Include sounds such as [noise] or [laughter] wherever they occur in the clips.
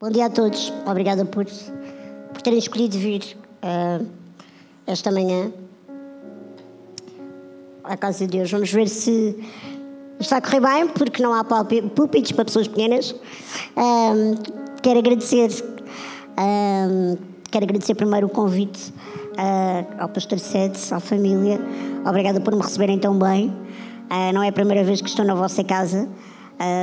Bom dia a todos. Obrigada por, por terem escolhido vir uh, esta manhã à casa de Deus. Vamos ver se está a correr bem, porque não há púlpitos para pessoas pequenas. Um, quero agradecer, um, quero agradecer primeiro o convite uh, ao pastor Sedes, à família. Obrigada por me receberem tão bem. Uh, não é a primeira vez que estou na vossa casa.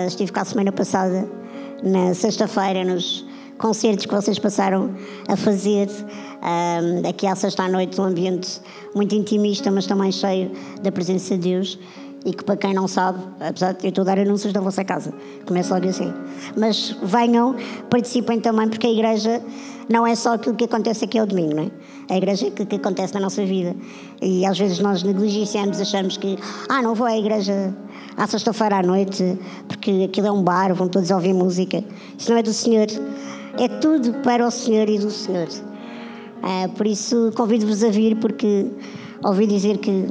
estive cá a semana passada na sexta-feira nos concertos que vocês passaram a fazer um, aqui à sexta à noite, um ambiente muito intimista, mas também cheio da presença de Deus e que para quem não sabe, apesar de eu estou a dar anúncios da vossa casa, começa logo assim. Mas venham, participem também, porque a igreja não é só aquilo que acontece aqui ao domingo, não é? A igreja é aquilo que acontece na nossa vida. E às vezes nós negligenciamos, achamos que, ah, não vou à igreja à sexta-feira à noite, porque aquilo é um bar, vão todos ouvir música. Isso não é do Senhor. É tudo para o Senhor e do Senhor. Ah, por isso convido-vos a vir, porque ouvi dizer que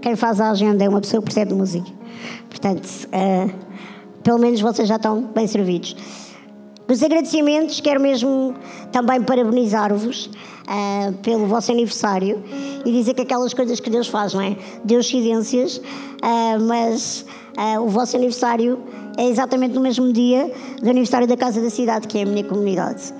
quem faz a agenda é uma pessoa que percebe música. Portanto, uh, pelo menos vocês já estão bem servidos. Os agradecimentos, quero mesmo também parabenizar-vos uh, pelo vosso aniversário e dizer que aquelas coisas que Deus faz, não é? Deus cidências, uh, mas o vosso aniversário é exatamente no mesmo dia do aniversário da Casa da Cidade, que é a minha comunidade.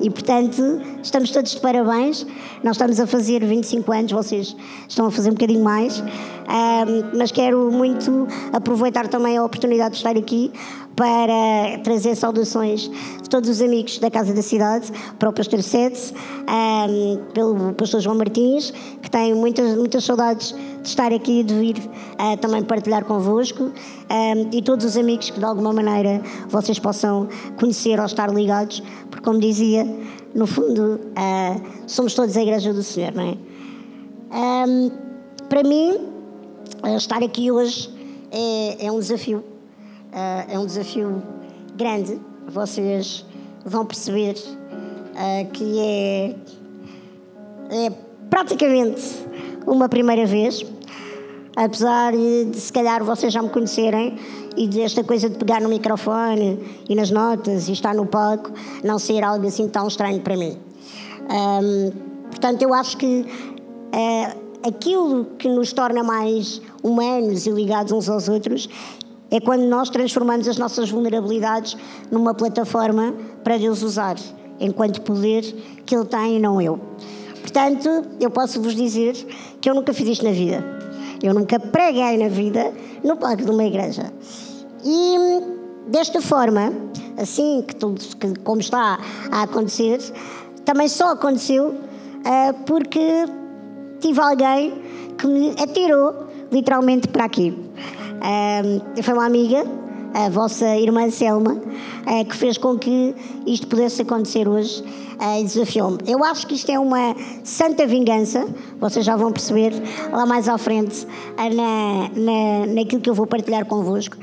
E, portanto, estamos todos de parabéns. Nós estamos a fazer 25 anos, vocês estão a fazer um bocadinho mais. Um, mas quero muito aproveitar também a oportunidade de estar aqui para trazer saudações de todos os amigos da Casa da Cidade, para o Pastor Sedes, um, pelo Pastor João Martins, que tem muitas, muitas saudades de estar aqui e de vir uh, também partilhar convosco, um, e todos os amigos que de alguma maneira vocês possam conhecer ou estar ligados, porque, como dizia, no fundo, uh, somos todos a Igreja do Senhor, não é? Um, para mim, estar aqui hoje é, é um desafio Uh, é um desafio grande. Vocês vão perceber que é, é praticamente uma primeira vez. Apesar de, se calhar, vocês já me conhecerem e desta coisa de pegar no microfone e nas notas e estar no palco não ser algo assim tão estranho para mim. Um, portanto, eu acho que uh, aquilo que nos torna mais humanos e ligados uns aos outros é quando nós transformamos as nossas vulnerabilidades numa plataforma para Deus usar, enquanto poder que Ele tem e não eu. Portanto, eu posso vos dizer que eu nunca fiz isto na vida. Eu nunca preguei na vida no palco de uma igreja. E desta forma, assim que tudo que, como está a acontecer, também só aconteceu uh, porque tive alguém que me atirou literalmente para aqui. Uh, foi uma amiga, a vossa irmã Selma, uh, que fez com que isto pudesse acontecer hoje uh, e desafiou-me. Eu acho que isto é uma santa vingança, vocês já vão perceber lá mais à frente uh, na, na, naquilo que eu vou partilhar convosco.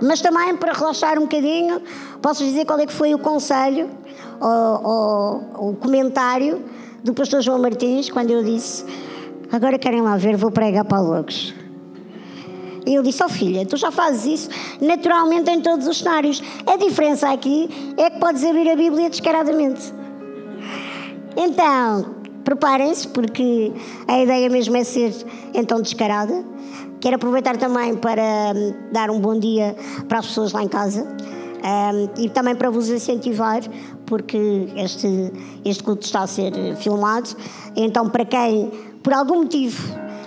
Mas também para relaxar um bocadinho, posso dizer qual é que foi o conselho ou o comentário do pastor João Martins quando eu disse agora querem lá ver, vou pregar para loucos. E eu disse, oh filha, tu já fazes isso naturalmente em todos os cenários. A diferença aqui é que podes abrir a Bíblia descaradamente. Então, preparem-se, porque a ideia mesmo é ser então descarada. Quero aproveitar também para hum, dar um bom dia para as pessoas lá em casa. Um, e também para vos incentivar, porque este, este culto está a ser filmado. Então, para quem, por algum motivo,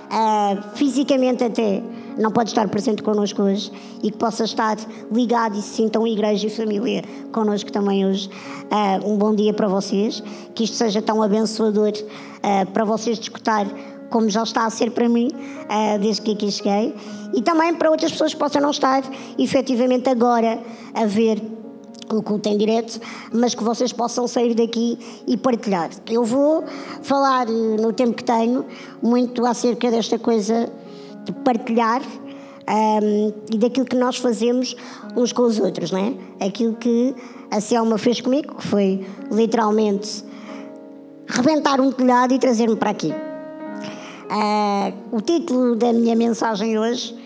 uh, fisicamente até, não pode estar presente connosco hoje e que possa estar ligado e se sintam igreja e família connosco também hoje. Uh, um bom dia para vocês, que isto seja tão abençoador uh, para vocês escutar como já está a ser para mim desde que aqui cheguei e também para outras pessoas que possam não estar efetivamente agora a ver o culto em direto, mas que vocês possam sair daqui e partilhar. Eu vou falar no tempo que tenho muito acerca desta coisa de partilhar um, e daquilo que nós fazemos uns com os outros, não é? Aquilo que a Selma fez comigo, que foi literalmente rebentar um telhado e trazer-me para aqui. Uh, o título da minha mensagem hoje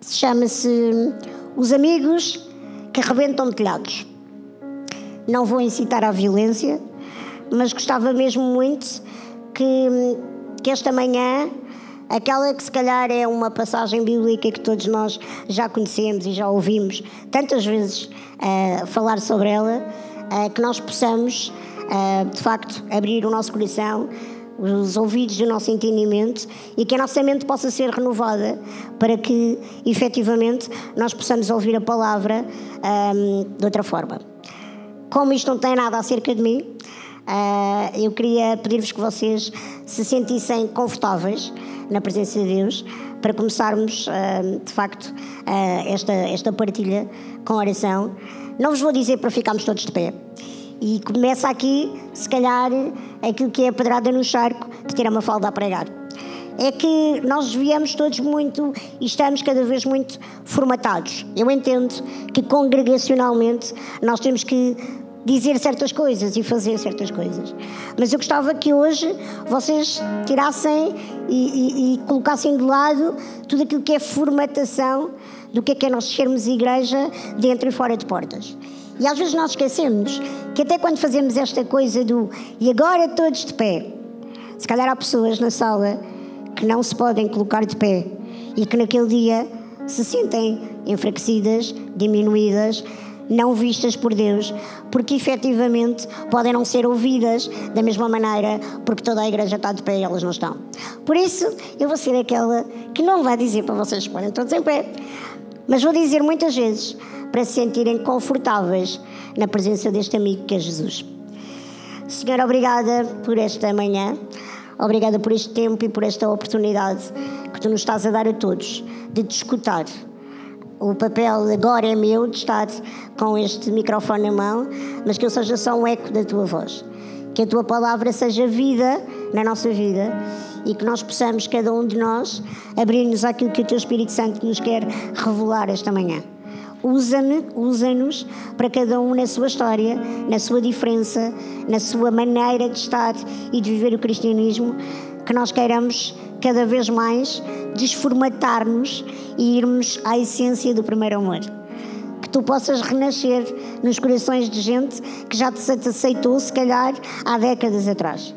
chama-se Os Amigos que Rebentam Telhados. não vou incitar à violência, mas gostava mesmo muito que, que esta manhã, aquela que se calhar é uma passagem bíblica que todos nós já conhecemos e já ouvimos tantas vezes uh, falar sobre ela, uh, que nós possamos, uh, de facto, abrir o nosso coração os ouvidos do nosso entendimento e que a nossa mente possa ser renovada para que, efetivamente, nós possamos ouvir a palavra um, de outra forma. Como isto não tem nada acerca de mim, uh, eu queria pedir-vos que vocês se sentissem confortáveis na presença de Deus para começarmos, uh, de facto, uh, esta, esta partilha com oração. Não vos vou dizer para ficarmos todos de pé. E começa aqui, se calhar, aquilo que é a pedrada no charco de ter uma falda a pregar. É que nós viemos todos muito e estamos cada vez muito formatados. Eu entendo que congregacionalmente nós temos que dizer certas coisas e fazer certas coisas. Mas eu gostava que hoje vocês tirassem e, e, e colocassem de lado tudo aquilo que é formatação do que é que é nós sermos igreja dentro e fora de portas. E às vezes nós esquecemos que até quando fazemos esta coisa do e agora todos de pé, se calhar há pessoas na sala que não se podem colocar de pé e que naquele dia se sentem enfraquecidas, diminuídas, não vistas por Deus, porque efetivamente podem não ser ouvidas da mesma maneira, porque toda a igreja está de pé e elas não estão. Por isso, eu vou ser aquela que não vai dizer para vocês que podem todos em pé, mas vou dizer muitas vezes para se sentirem confortáveis na presença deste amigo que é Jesus. Senhor, obrigada por esta manhã, obrigada por este tempo e por esta oportunidade que tu nos estás a dar a todos de te escutar. O papel agora é meu de estar com este microfone na mão, mas que eu seja só um eco da tua voz. Que a tua palavra seja vida na nossa vida e que nós possamos, cada um de nós, abrir-nos àquilo que o teu Espírito Santo nos quer revelar esta manhã. Usa-me, usa-nos para cada um na sua história, na sua diferença, na sua maneira de estar e de viver o cristianismo, que nós queiramos cada vez mais desformatar-nos e irmos à essência do primeiro amor. Que tu possas renascer nos corações de gente que já te aceitou, se calhar, há décadas atrás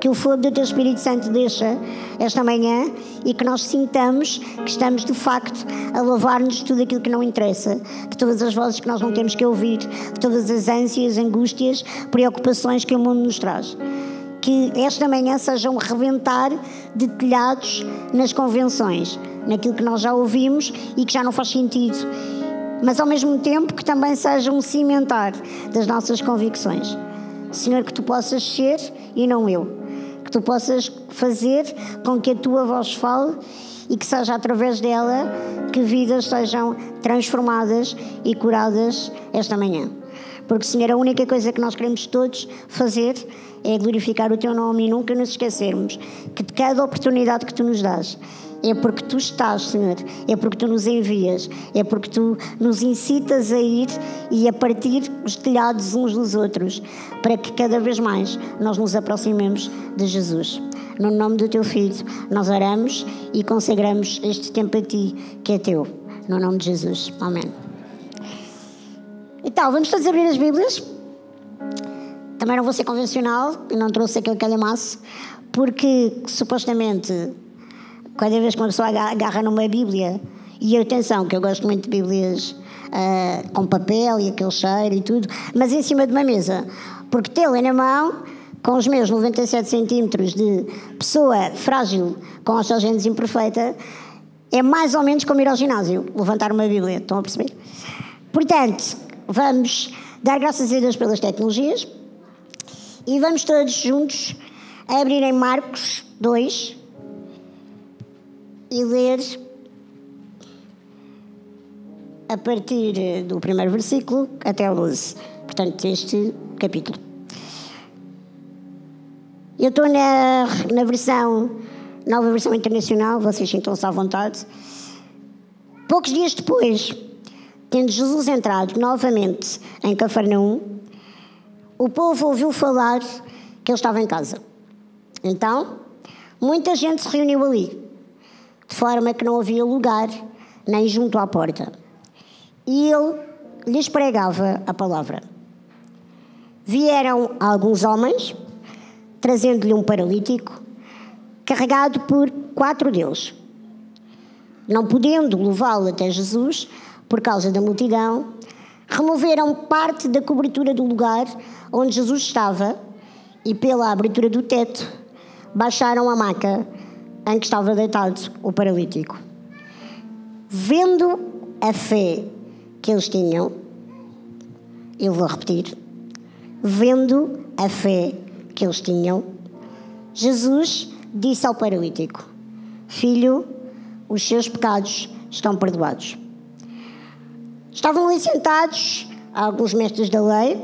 que o fogo do Teu Espírito Santo deixa esta manhã e que nós sintamos que estamos de facto a louvar-nos de tudo aquilo que não interessa, de todas as vozes que nós não temos que ouvir, de todas as ânsias, angústias, preocupações que o mundo nos traz. Que esta manhã seja um rebentar de telhados nas convenções, naquilo que nós já ouvimos e que já não faz sentido mas ao mesmo tempo que também seja um cimentar das nossas convicções. Senhor, que tu possas ser e não eu tu possas fazer com que a tua voz fale e que seja através dela que vidas sejam transformadas e curadas esta manhã. Porque, Senhor, a única coisa que nós queremos todos fazer é glorificar o Teu nome e nunca nos esquecermos que de cada oportunidade que Tu nos dás é porque tu estás, Senhor, é porque tu nos envias, é porque tu nos incitas a ir e a partir os telhados uns dos outros, para que cada vez mais nós nos aproximemos de Jesus. No nome do teu Filho, nós oramos e consagramos este tempo a ti, que é teu. No nome de Jesus. Amém. Então, vamos todos abrir as Bíblias. Também não vou ser convencional, não trouxe aquele calhamaço, porque supostamente Cada vez que uma pessoa agarra numa Bíblia, e atenção, que eu gosto muito de Bíblias uh, com papel e aquele cheiro e tudo, mas em cima de uma mesa, porque tê-la na mão, com os meus 97 centímetros de pessoa frágil, com osteogênese imperfeita, é mais ou menos como ir ao ginásio, levantar uma Bíblia, estão a perceber? Portanto, vamos dar graças a Deus pelas tecnologias e vamos todos juntos abrir em Marcos 2, e ler a partir do primeiro versículo até o 12. Portanto, este capítulo. Eu estou na, na versão, nova versão internacional, vocês sintam-se à vontade. Poucos dias depois, tendo Jesus entrado novamente em Cafarnaum, o povo ouviu falar que ele estava em casa. Então, muita gente se reuniu ali de forma que não havia lugar nem junto à porta. E ele lhes pregava a palavra. vieram alguns homens, trazendo-lhe um paralítico, carregado por quatro deles. Não podendo levá-lo até Jesus, por causa da multidão, removeram parte da cobertura do lugar onde Jesus estava e, pela abertura do teto, baixaram a maca em que estava deitado o paralítico. Vendo a fé que eles tinham, eu vou repetir, vendo a fé que eles tinham, Jesus disse ao paralítico: Filho, os seus pecados estão perdoados. Estavam ali sentados alguns mestres da lei,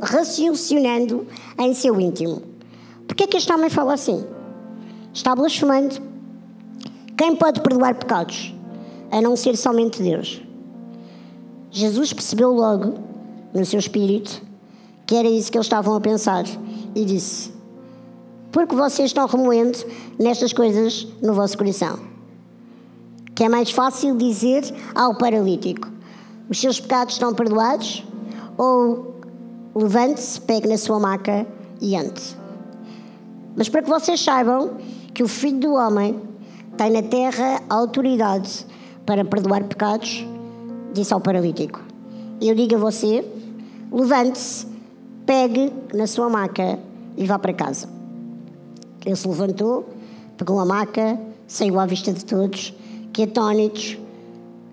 raciocinando em seu íntimo. Por que é que este homem fala assim? Está blasfemando. Quem pode perdoar pecados? A não ser somente Deus. Jesus percebeu logo, no seu espírito, que era isso que eles estavam a pensar e disse: Porque vocês estão remoendo nestas coisas no vosso coração? Que é mais fácil dizer ao paralítico: Os seus pecados estão perdoados? Ou levante-se, pegue na sua maca e ande. Mas para que vocês saibam que o Filho do Homem tem na terra a autoridade para perdoar pecados, disse ao paralítico: Eu digo a você, levante-se, pegue na sua maca e vá para casa. Ele se levantou, pegou a maca, saiu à vista de todos, que atónitos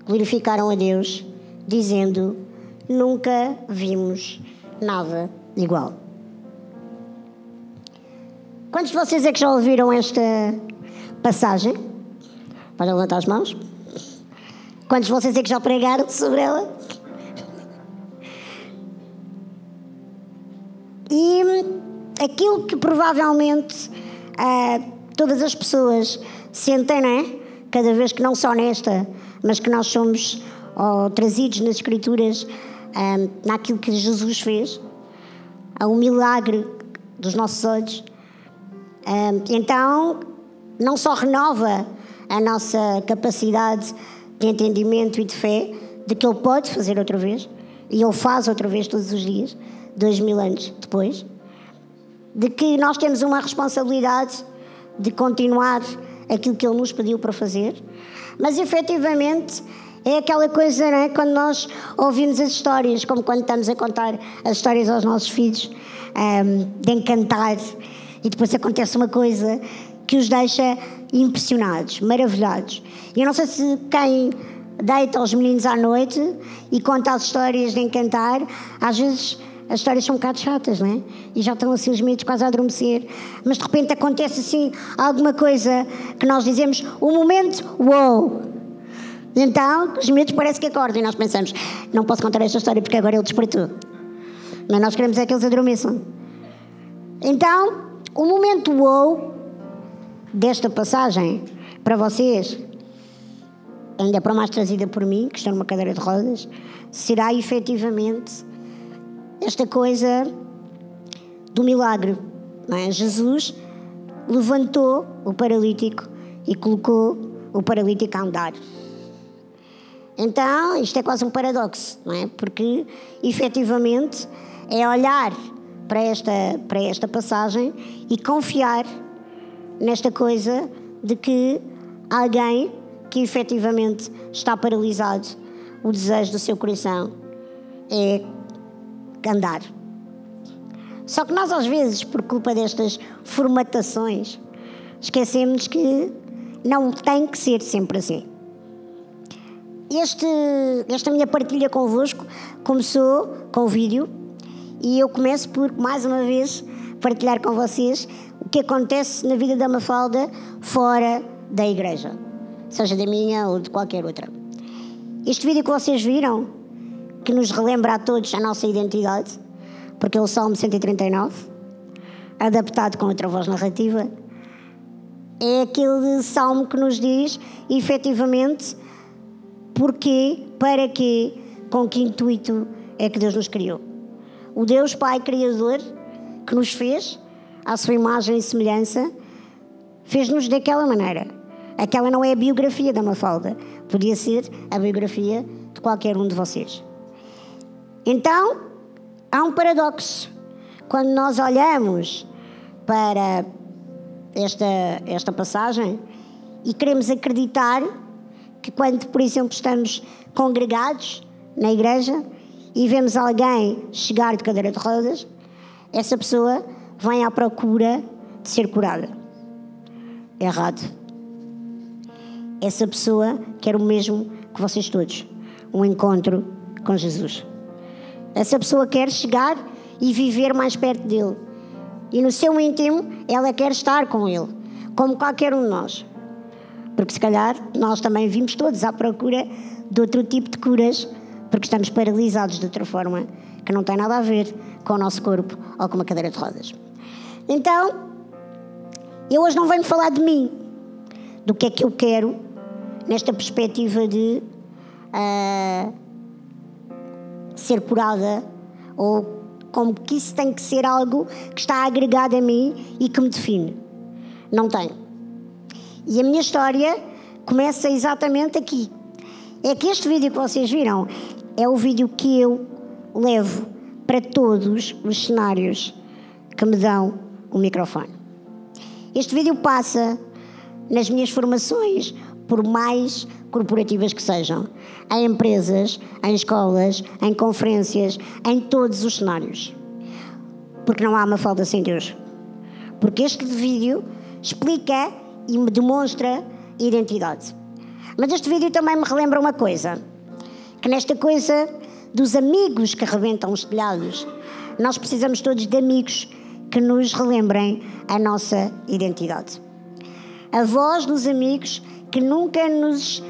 glorificaram a Deus, dizendo: Nunca vimos nada igual. Quantos de vocês é que já ouviram esta passagem? Podem levantar as mãos. Quantos de vocês é que já pregaram sobre ela? E aquilo que provavelmente uh, todas as pessoas sentem, não é? Cada vez que não só nesta, mas que nós somos oh, trazidos nas Escrituras um, naquilo que Jesus fez, a um milagre dos nossos olhos. Então, não só renova a nossa capacidade de entendimento e de fé de que Ele pode fazer outra vez, e Ele faz outra vez todos os dias, dois mil anos depois, de que nós temos uma responsabilidade de continuar aquilo que Ele nos pediu para fazer, mas efetivamente é aquela coisa, não é? Quando nós ouvimos as histórias, como quando estamos a contar as histórias aos nossos filhos, um, de encantar, e depois acontece uma coisa que os deixa impressionados, maravilhados. Eu não sei se quem deita os meninos à noite e conta as histórias de encantar, às vezes as histórias são um bocado chatas, não é? E já estão assim os miúdos quase a adormecer. Mas de repente acontece assim alguma coisa que nós dizemos, o um momento, uou! Então, os miúdos parece que acordam e nós pensamos, não posso contar esta história porque agora ele despertou. Mas nós queremos é que eles adormeçam. Então, o momento wow desta passagem para vocês, ainda para mais trazida por mim, que estou numa cadeira de rodas, será efetivamente esta coisa do milagre. É? Jesus levantou o paralítico e colocou o paralítico a andar. Então, isto é quase um paradoxo, não é? Porque, efetivamente, é olhar para esta, para esta passagem e confiar nesta coisa de que alguém que efetivamente está paralisado, o desejo do seu coração é andar. Só que nós, às vezes, por culpa destas formatações, esquecemos que não tem que ser sempre assim. Este, esta minha partilha convosco começou com o vídeo e eu começo por, mais uma vez, partilhar com vocês o que acontece na vida da Mafalda fora da igreja, seja da minha ou de qualquer outra. Este vídeo que vocês viram, que nos relembra a todos a nossa identidade, porque é o Salmo 139, adaptado com outra voz narrativa, é aquele salmo que nos diz, efetivamente, Porquê? Para quê? Com que intuito é que Deus nos criou? O Deus Pai Criador que nos fez, à sua imagem e semelhança, fez-nos daquela maneira. Aquela não é a biografia da Mafalda, podia ser a biografia de qualquer um de vocês. Então, há um paradoxo. Quando nós olhamos para esta, esta passagem e queremos acreditar que, quando, por exemplo, estamos congregados na igreja e vemos alguém chegar de cadeira de rodas, essa pessoa vem à procura de ser curada. Errado. Essa pessoa quer o mesmo que vocês todos: um encontro com Jesus. Essa pessoa quer chegar e viver mais perto dele. E no seu íntimo, ela quer estar com ele, como qualquer um de nós. Porque se calhar nós também vimos todos à procura de outro tipo de curas, porque estamos paralisados de outra forma que não tem nada a ver com o nosso corpo ou com uma cadeira de rodas. Então, eu hoje não venho falar de mim, do que é que eu quero nesta perspectiva de uh, ser curada ou como que isso tem que ser algo que está agregado a mim e que me define. Não tem. E a minha história começa exatamente aqui. É que este vídeo que vocês viram é o vídeo que eu levo para todos os cenários que me dão o microfone. Este vídeo passa nas minhas formações, por mais corporativas que sejam, em empresas, em escolas, em conferências, em todos os cenários. Porque não há uma falta sem Deus. Porque este vídeo explica e me demonstra identidade. Mas este vídeo também me relembra uma coisa: que nesta coisa dos amigos que arrebentam os telhados, nós precisamos todos de amigos que nos relembrem a nossa identidade. A voz dos amigos que nunca nos,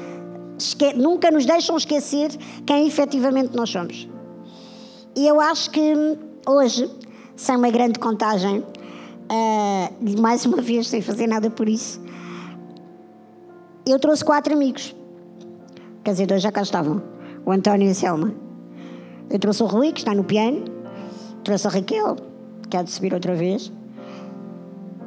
nunca nos deixam esquecer quem efetivamente nós somos. E eu acho que hoje, sem uma grande contagem, uh, mais uma vez, sem fazer nada por isso, eu trouxe quatro amigos. Quer dizer, dois já cá estavam: o António e a Selma. Eu trouxe o Rui, que está no piano, trouxe a Raquel, que há de subir outra vez.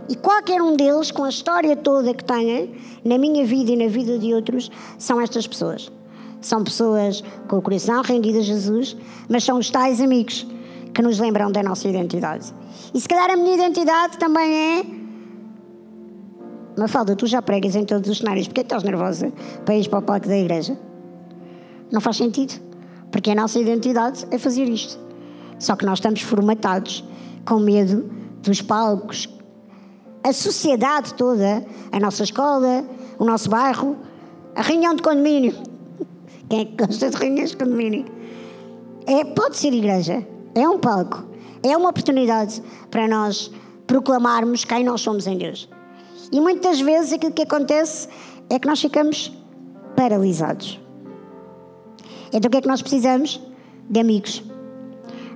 E qualquer um deles, com a história toda que têm, na minha vida e na vida de outros, são estas pessoas. São pessoas com o coração rendido a Jesus, mas são os tais amigos que nos lembram da nossa identidade. E se calhar a minha identidade também é. Mafalda, tu já pregas em todos os cenários, porque estás nervosa para ir para o palco da igreja? Não faz sentido, porque a nossa identidade é fazer isto. Só que nós estamos formatados com medo dos palcos. A sociedade toda, a nossa escola, o nosso bairro, a reunião de condomínio. [laughs] Quem é que gosta de reuniões de condomínio? É, pode ser igreja, é um palco, é uma oportunidade para nós proclamarmos quem nós somos em Deus. E muitas vezes aquilo que acontece é que nós ficamos paralisados. Então o que é que nós precisamos? De amigos.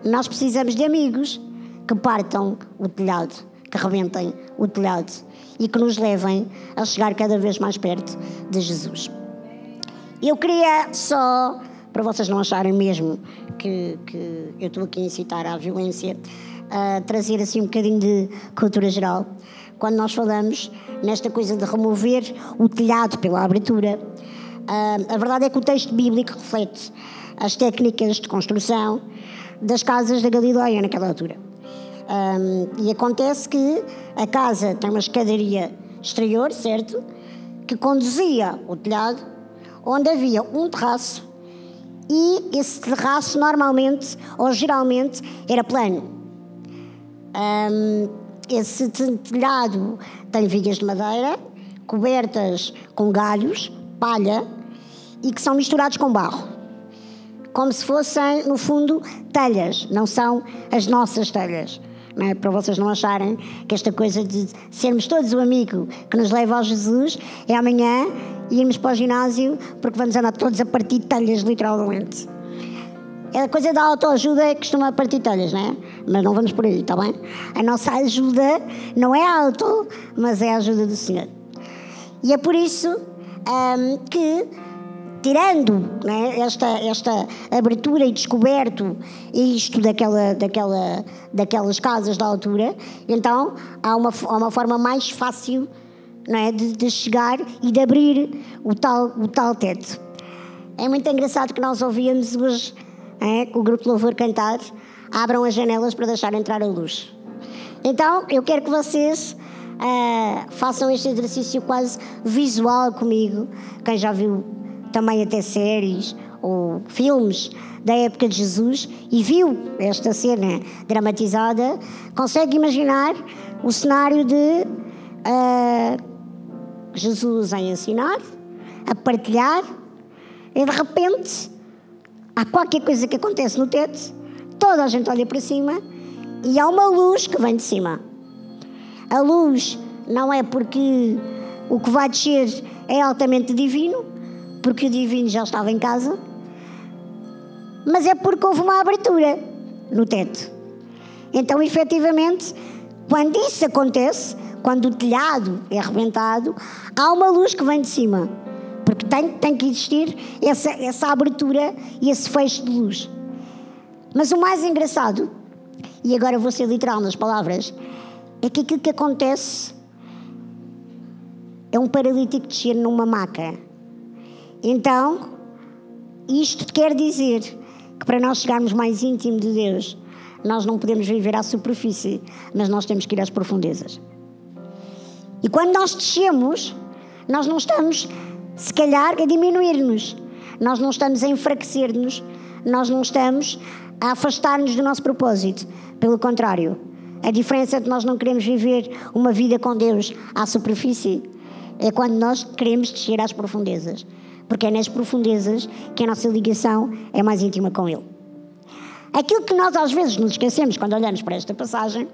Nós precisamos de amigos que partam o telhado, que rebentem o telhado e que nos levem a chegar cada vez mais perto de Jesus. Eu queria só, para vocês não acharem mesmo que, que eu estou aqui a incitar à violência, a trazer assim um bocadinho de cultura geral. Quando nós falamos nesta coisa de remover o telhado pela abertura, a verdade é que o texto bíblico reflete as técnicas de construção das casas da Galileia naquela altura. Um, e acontece que a casa tem uma escadaria exterior, certo? Que conduzia o telhado, onde havia um terraço e esse terraço normalmente ou geralmente era plano. Um, esse telhado tem vigas de madeira cobertas com galhos, palha e que são misturados com barro. Como se fossem, no fundo, telhas, não são as nossas telhas é? para vocês não acharem que esta coisa de sermos todos o amigo que nos leva ao Jesus é amanhã irmos para o ginásio porque vamos andar todos a partir telhas, literalmente. A coisa da autoajuda é que costuma partir telhas, não é? Mas não vamos por aí, está bem? A nossa ajuda não é auto, mas é a ajuda do Senhor. E é por isso um, que tirando né, esta, esta abertura e descoberto isto daquela, daquela, daquelas casas da altura, então há uma, há uma forma mais fácil é, de, de chegar e de abrir o tal, o tal teto. É muito engraçado que nós ouvíamos hoje é, o grupo louvor cantar, abram as janelas para deixar entrar a luz. Então, eu quero que vocês uh, façam este exercício quase visual comigo. Quem já viu também até séries ou filmes da época de Jesus e viu esta cena dramatizada, consegue imaginar o cenário de uh, Jesus a ensinar, a partilhar, e de repente há qualquer coisa que acontece no teto, toda a gente olha para cima e há uma luz que vem de cima. A luz não é porque o que vai descer é altamente divino, porque o divino já estava em casa, mas é porque houve uma abertura no teto. Então, efetivamente, quando isso acontece, quando o telhado é arrebentado, há uma luz que vem de cima. Porque tem, tem que existir essa, essa abertura e esse fecho de luz. Mas o mais engraçado, e agora vou ser literal nas palavras, é que aquilo que acontece é um paralítico descer numa maca. Então, isto quer dizer que para nós chegarmos mais íntimo de Deus, nós não podemos viver à superfície, mas nós temos que ir às profundezas. E quando nós descemos, nós não estamos, se calhar, a diminuir-nos, nós não estamos a enfraquecer-nos, nós não estamos a afastar-nos do nosso propósito. Pelo contrário, a diferença de nós não queremos viver uma vida com Deus à superfície é quando nós queremos descer às profundezas. Porque é nas profundezas que a nossa ligação é mais íntima com Ele. Aquilo que nós às vezes nos esquecemos quando olhamos para esta passagem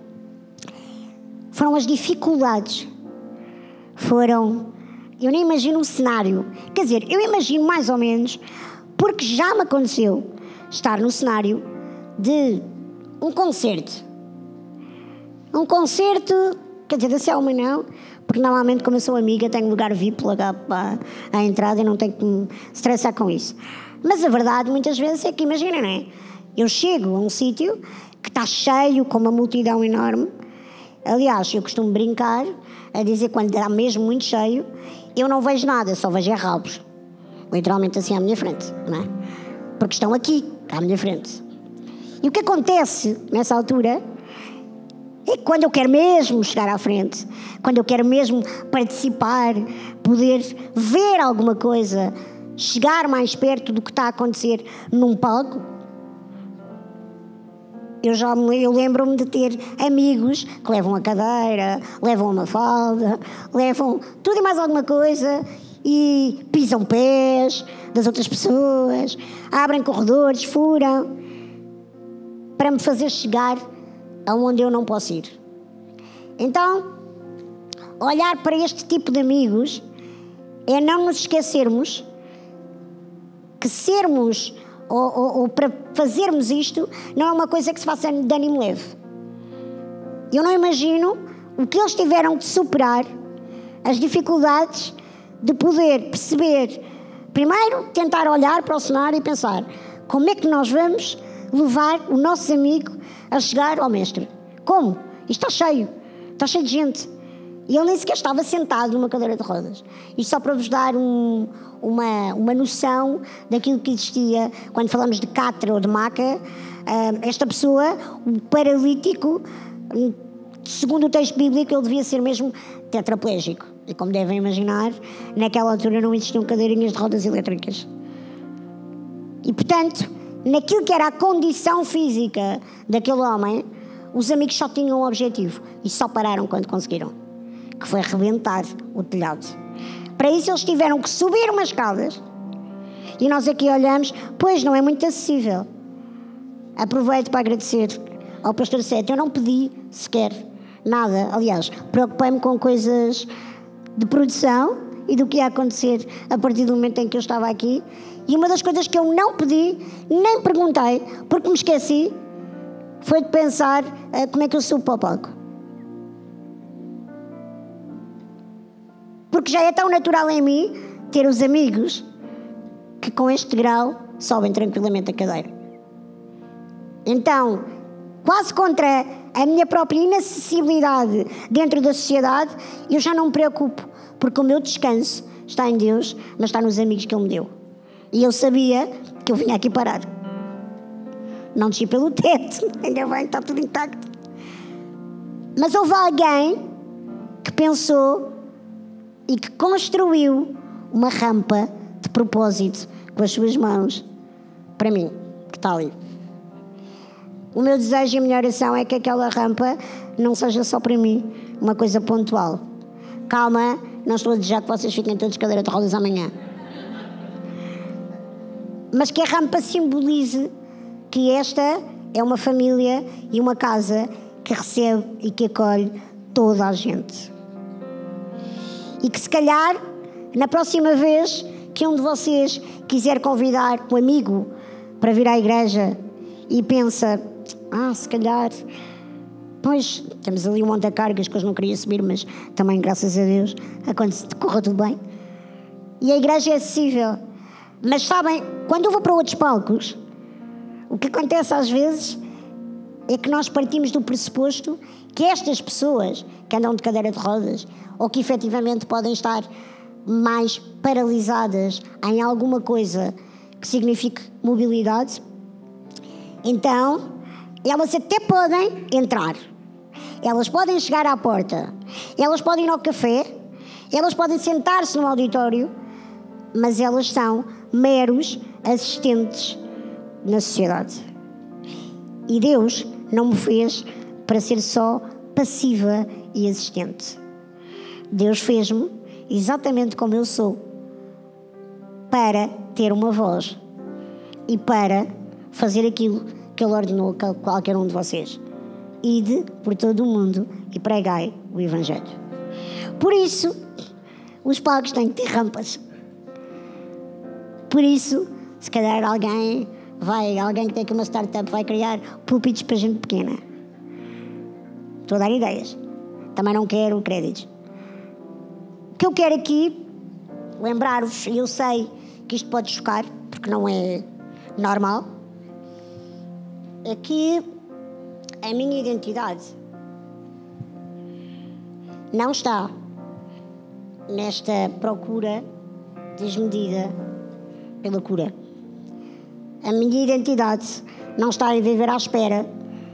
foram as dificuldades foram. Eu nem imagino um cenário. Quer dizer, eu imagino mais ou menos, porque já me aconteceu estar no cenário de um concerto. Um concerto, quer dizer, da Selma não, porque normalmente, como eu sou amiga, tenho lugar VIP logo à, à entrada e não tenho que me estressar com isso. Mas a verdade, muitas vezes, é que, imagina, não é? Eu chego a um sítio que está cheio, com uma multidão enorme. Aliás, eu costumo brincar a dizer quando está mesmo muito cheio, eu não vejo nada, só vejo é rabos. Literalmente assim à minha frente, não é? Porque estão aqui, à minha frente. E o que acontece nessa altura é quando eu quero mesmo chegar à frente, quando eu quero mesmo participar, poder ver alguma coisa, chegar mais perto do que está a acontecer num palco, eu já eu lembro-me de ter amigos que levam a cadeira, levam uma falda, levam tudo e mais alguma coisa e pisam pés das outras pessoas, abrem corredores, furam para me fazer chegar aonde eu não posso ir. Então, olhar para este tipo de amigos é não nos esquecermos que sermos ou, ou, ou, para fazermos isto, não é uma coisa que se faça de ânimo leve. Eu não imagino o que eles tiveram que superar, as dificuldades de poder perceber, primeiro, tentar olhar para o cenário e pensar como é que nós vamos levar o nosso amigo a chegar ao mestre. Como? Isto está cheio, está cheio de gente. E ele nem sequer estava sentado numa cadeira de rodas. Isto só para vos dar um, uma, uma noção daquilo que existia quando falamos de catra ou de maca. esta pessoa, o paralítico, segundo o texto bíblico, ele devia ser mesmo tetraplégico. E como devem imaginar, naquela altura não existiam cadeirinhas de rodas elétricas. E portanto, naquilo que era a condição física daquele homem, os amigos só tinham um objetivo e só pararam quando conseguiram que foi rebentar o telhado. Para isso eles tiveram que subir umas escadas. E nós aqui olhamos, pois não é muito acessível. Aproveito para agradecer ao pastor Sete. Eu não pedi sequer nada. Aliás, preocupei-me com coisas de produção e do que ia acontecer a partir do momento em que eu estava aqui. E uma das coisas que eu não pedi, nem perguntei, porque me esqueci, foi de pensar uh, como é que eu subo para o palco. Porque já é tão natural em mim ter os amigos que com este grau sobem tranquilamente a cadeira. Então, quase contra a minha própria inacessibilidade dentro da sociedade, eu já não me preocupo, porque o meu descanso está em Deus, mas está nos amigos que Ele me deu. E eu sabia que eu vinha aqui parar. não desci pelo teto, [laughs] ainda bem, está tudo intacto. Mas houve alguém que pensou e que construiu uma rampa de propósito com as suas mãos para mim, que está ali. O meu desejo e a minha oração é que aquela rampa não seja só para mim, uma coisa pontual. Calma, não estou a desejar que vocês fiquem todos cadeira de rodas amanhã. Mas que a rampa simbolize que esta é uma família e uma casa que recebe e que acolhe toda a gente. E que se calhar, na próxima vez que um de vocês quiser convidar um amigo para vir à igreja e pensa, ah, se calhar, pois temos ali um monte de cargas que eu não queria subir, mas também, graças a Deus, correu tudo bem. E a igreja é acessível. Mas sabem, quando eu vou para outros palcos, o que acontece às vezes é que nós partimos do pressuposto que estas pessoas que andam de cadeira de rodas ou que efetivamente podem estar mais paralisadas em alguma coisa que signifique mobilidade, então elas até podem entrar, elas podem chegar à porta, elas podem ir ao café, elas podem sentar-se no auditório, mas elas são meros assistentes na sociedade. E Deus não me fez para ser só passiva e assistente. Deus fez-me exatamente como eu sou, para ter uma voz e para fazer aquilo que Ele ordenou a qualquer um de vocês. Ide por todo o mundo e pregai o Evangelho. Por isso, os palcos têm que ter rampas. Por isso, se calhar alguém vai, alguém que tem aqui uma startup vai criar púlpitos para gente pequena. Estou a dar ideias. Também não quero créditos. O que eu quero aqui, lembrar-vos, e eu sei que isto pode chocar, porque não é normal, é que a minha identidade não está nesta procura desmedida pela cura. A minha identidade não está em viver à espera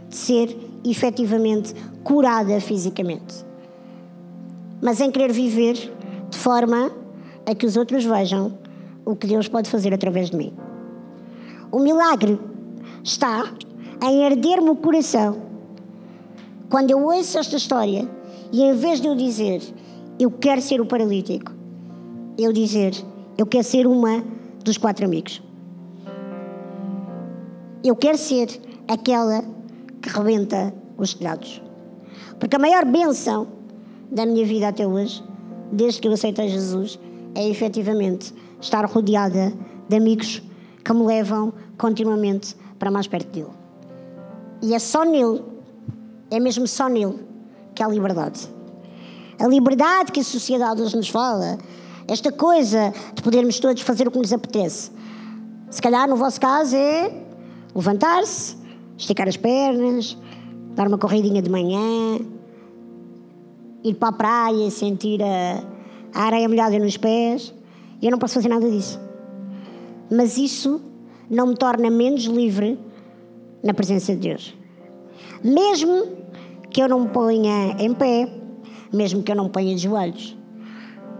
de ser efetivamente curada fisicamente, mas em querer viver de forma a que os outros vejam o que Deus pode fazer através de mim. O milagre está em arder-me o coração quando eu ouço esta história e em vez de eu dizer eu quero ser o paralítico, eu dizer eu quero ser uma dos quatro amigos. Eu quero ser aquela que rebenta os telhados. Porque a maior benção da minha vida até hoje, desde que eu aceitei Jesus, é efetivamente estar rodeada de amigos que me levam continuamente para mais perto dele. E é só nele, é mesmo só nele, que há liberdade. A liberdade que a sociedade hoje nos fala, esta coisa de podermos todos fazer o que nos apetece. Se calhar no vosso caso é levantar-se, esticar as pernas, dar uma corridinha de manhã, ir para a praia, sentir a, a areia molhada nos pés. Eu não posso fazer nada disso. Mas isso não me torna menos livre na presença de Deus. Mesmo que eu não me ponha em pé, mesmo que eu não me ponha de joelhos,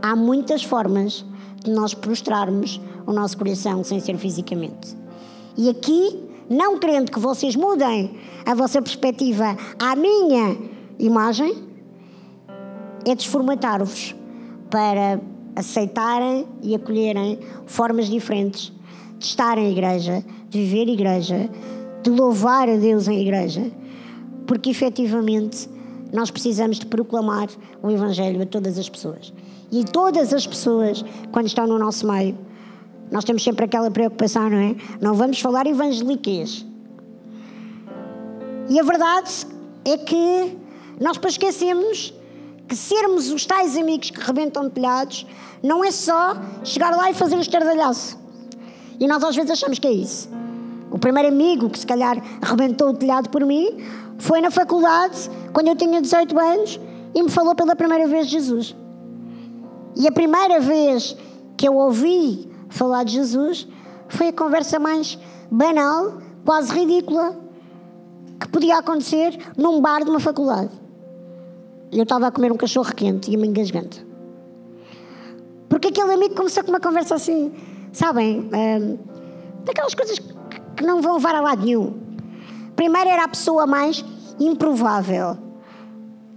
há muitas formas de nós prostrarmos o nosso coração sem ser fisicamente. E aqui não querendo que vocês mudem a vossa perspectiva à minha imagem, é desformatar-vos para aceitarem e acolherem formas diferentes de estar em igreja, de viver igreja, de louvar a Deus em igreja, porque efetivamente nós precisamos de proclamar o Evangelho a todas as pessoas. E todas as pessoas, quando estão no nosso meio, nós temos sempre aquela preocupação, não é? Não vamos falar evangeliquez. E a verdade é que nós para esquecemos que sermos os tais amigos que rebentam telhados não é só chegar lá e fazer o estardalhaço. E nós às vezes achamos que é isso. O primeiro amigo que se calhar arrebentou o telhado por mim foi na faculdade, quando eu tinha 18 anos, e me falou pela primeira vez Jesus. E a primeira vez que eu ouvi falar de Jesus foi a conversa mais banal quase ridícula que podia acontecer num bar de uma faculdade. Eu estava a comer um cachorro quente e me engasgando. Porque aquele amigo começou com uma conversa assim, sabem, hum, daquelas coisas que não vão levar a lado nenhum. Primeiro era a pessoa mais improvável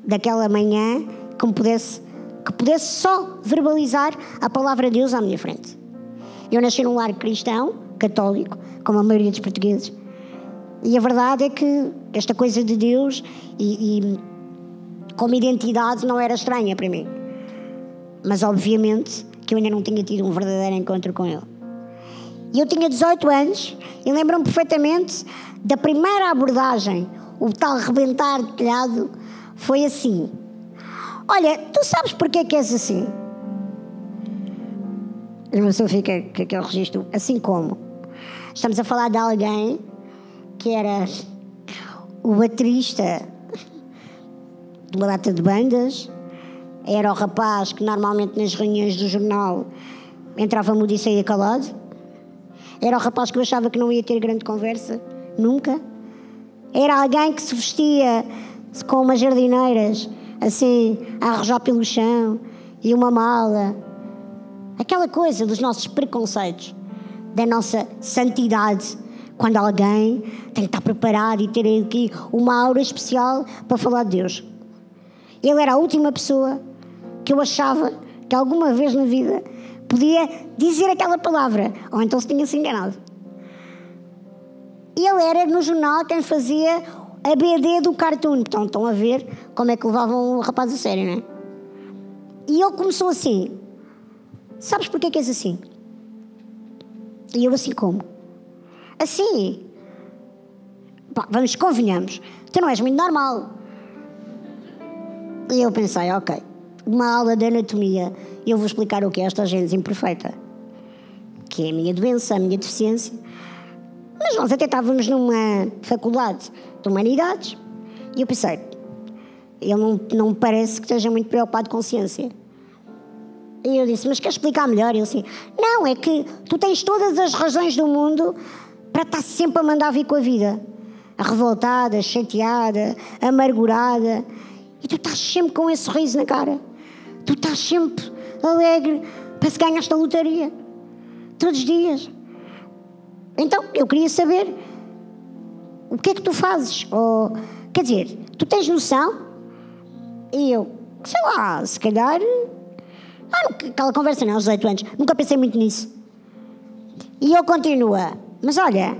daquela manhã que me pudesse, que pudesse só verbalizar a palavra de Deus à minha frente. Eu nasci num lar cristão, católico, como a maioria dos portugueses. E a verdade é que esta coisa de Deus e, e como identidade não era estranha para mim. Mas obviamente que eu ainda não tinha tido um verdadeiro encontro com ele. E eu tinha 18 anos e lembro-me perfeitamente da primeira abordagem, o tal rebentar de telhado, foi assim. Olha, tu sabes porque que és assim? E uma pessoa fica com aquele registro, assim como. Estamos a falar de alguém que era o baterista de uma data de bandas, era o rapaz que normalmente nas reuniões do jornal entrava mudo e saía calado, era o rapaz que eu achava que não ia ter grande conversa, nunca. Era alguém que se vestia com umas jardineiras, assim, a arrojar pelo chão, e uma mala. Aquela coisa dos nossos preconceitos, da nossa santidade, quando alguém tem que estar preparado e ter aqui uma aura especial para falar de Deus. Ele era a última pessoa que eu achava que alguma vez na vida podia dizer aquela palavra, ou então se tinha se enganado. Ele era no jornal quem fazia a BD do cartoon. Então estão a ver como é que levavam o rapaz a sério, não é? E ele começou assim. Sabes porquê que és assim? E eu assim como? Assim. Pá, vamos, convenhamos. Tu não és muito normal. E eu pensei, ok, uma aula de anatomia, eu vou explicar o que é esta gênese imperfeita, que é a minha doença, a minha deficiência. Mas nós até estávamos numa faculdade de humanidades e eu pensei, ele não, não me parece que esteja muito preocupado com ciência. E eu disse, mas quer explicar melhor? Ele assim, não, é que tu tens todas as razões do mundo para estar sempre a mandar vir com a vida. A revoltada, chateada, amargurada. E tu estás sempre com esse sorriso na cara. Tu estás sempre alegre para se ganhar esta lotaria. Todos os dias. Então, eu queria saber o que é que tu fazes. Ou, quer dizer, tu tens noção? E eu, sei lá, se calhar. Ah, aquela conversa não, aos 18 anos. Nunca pensei muito nisso. E ele continua. Mas olha,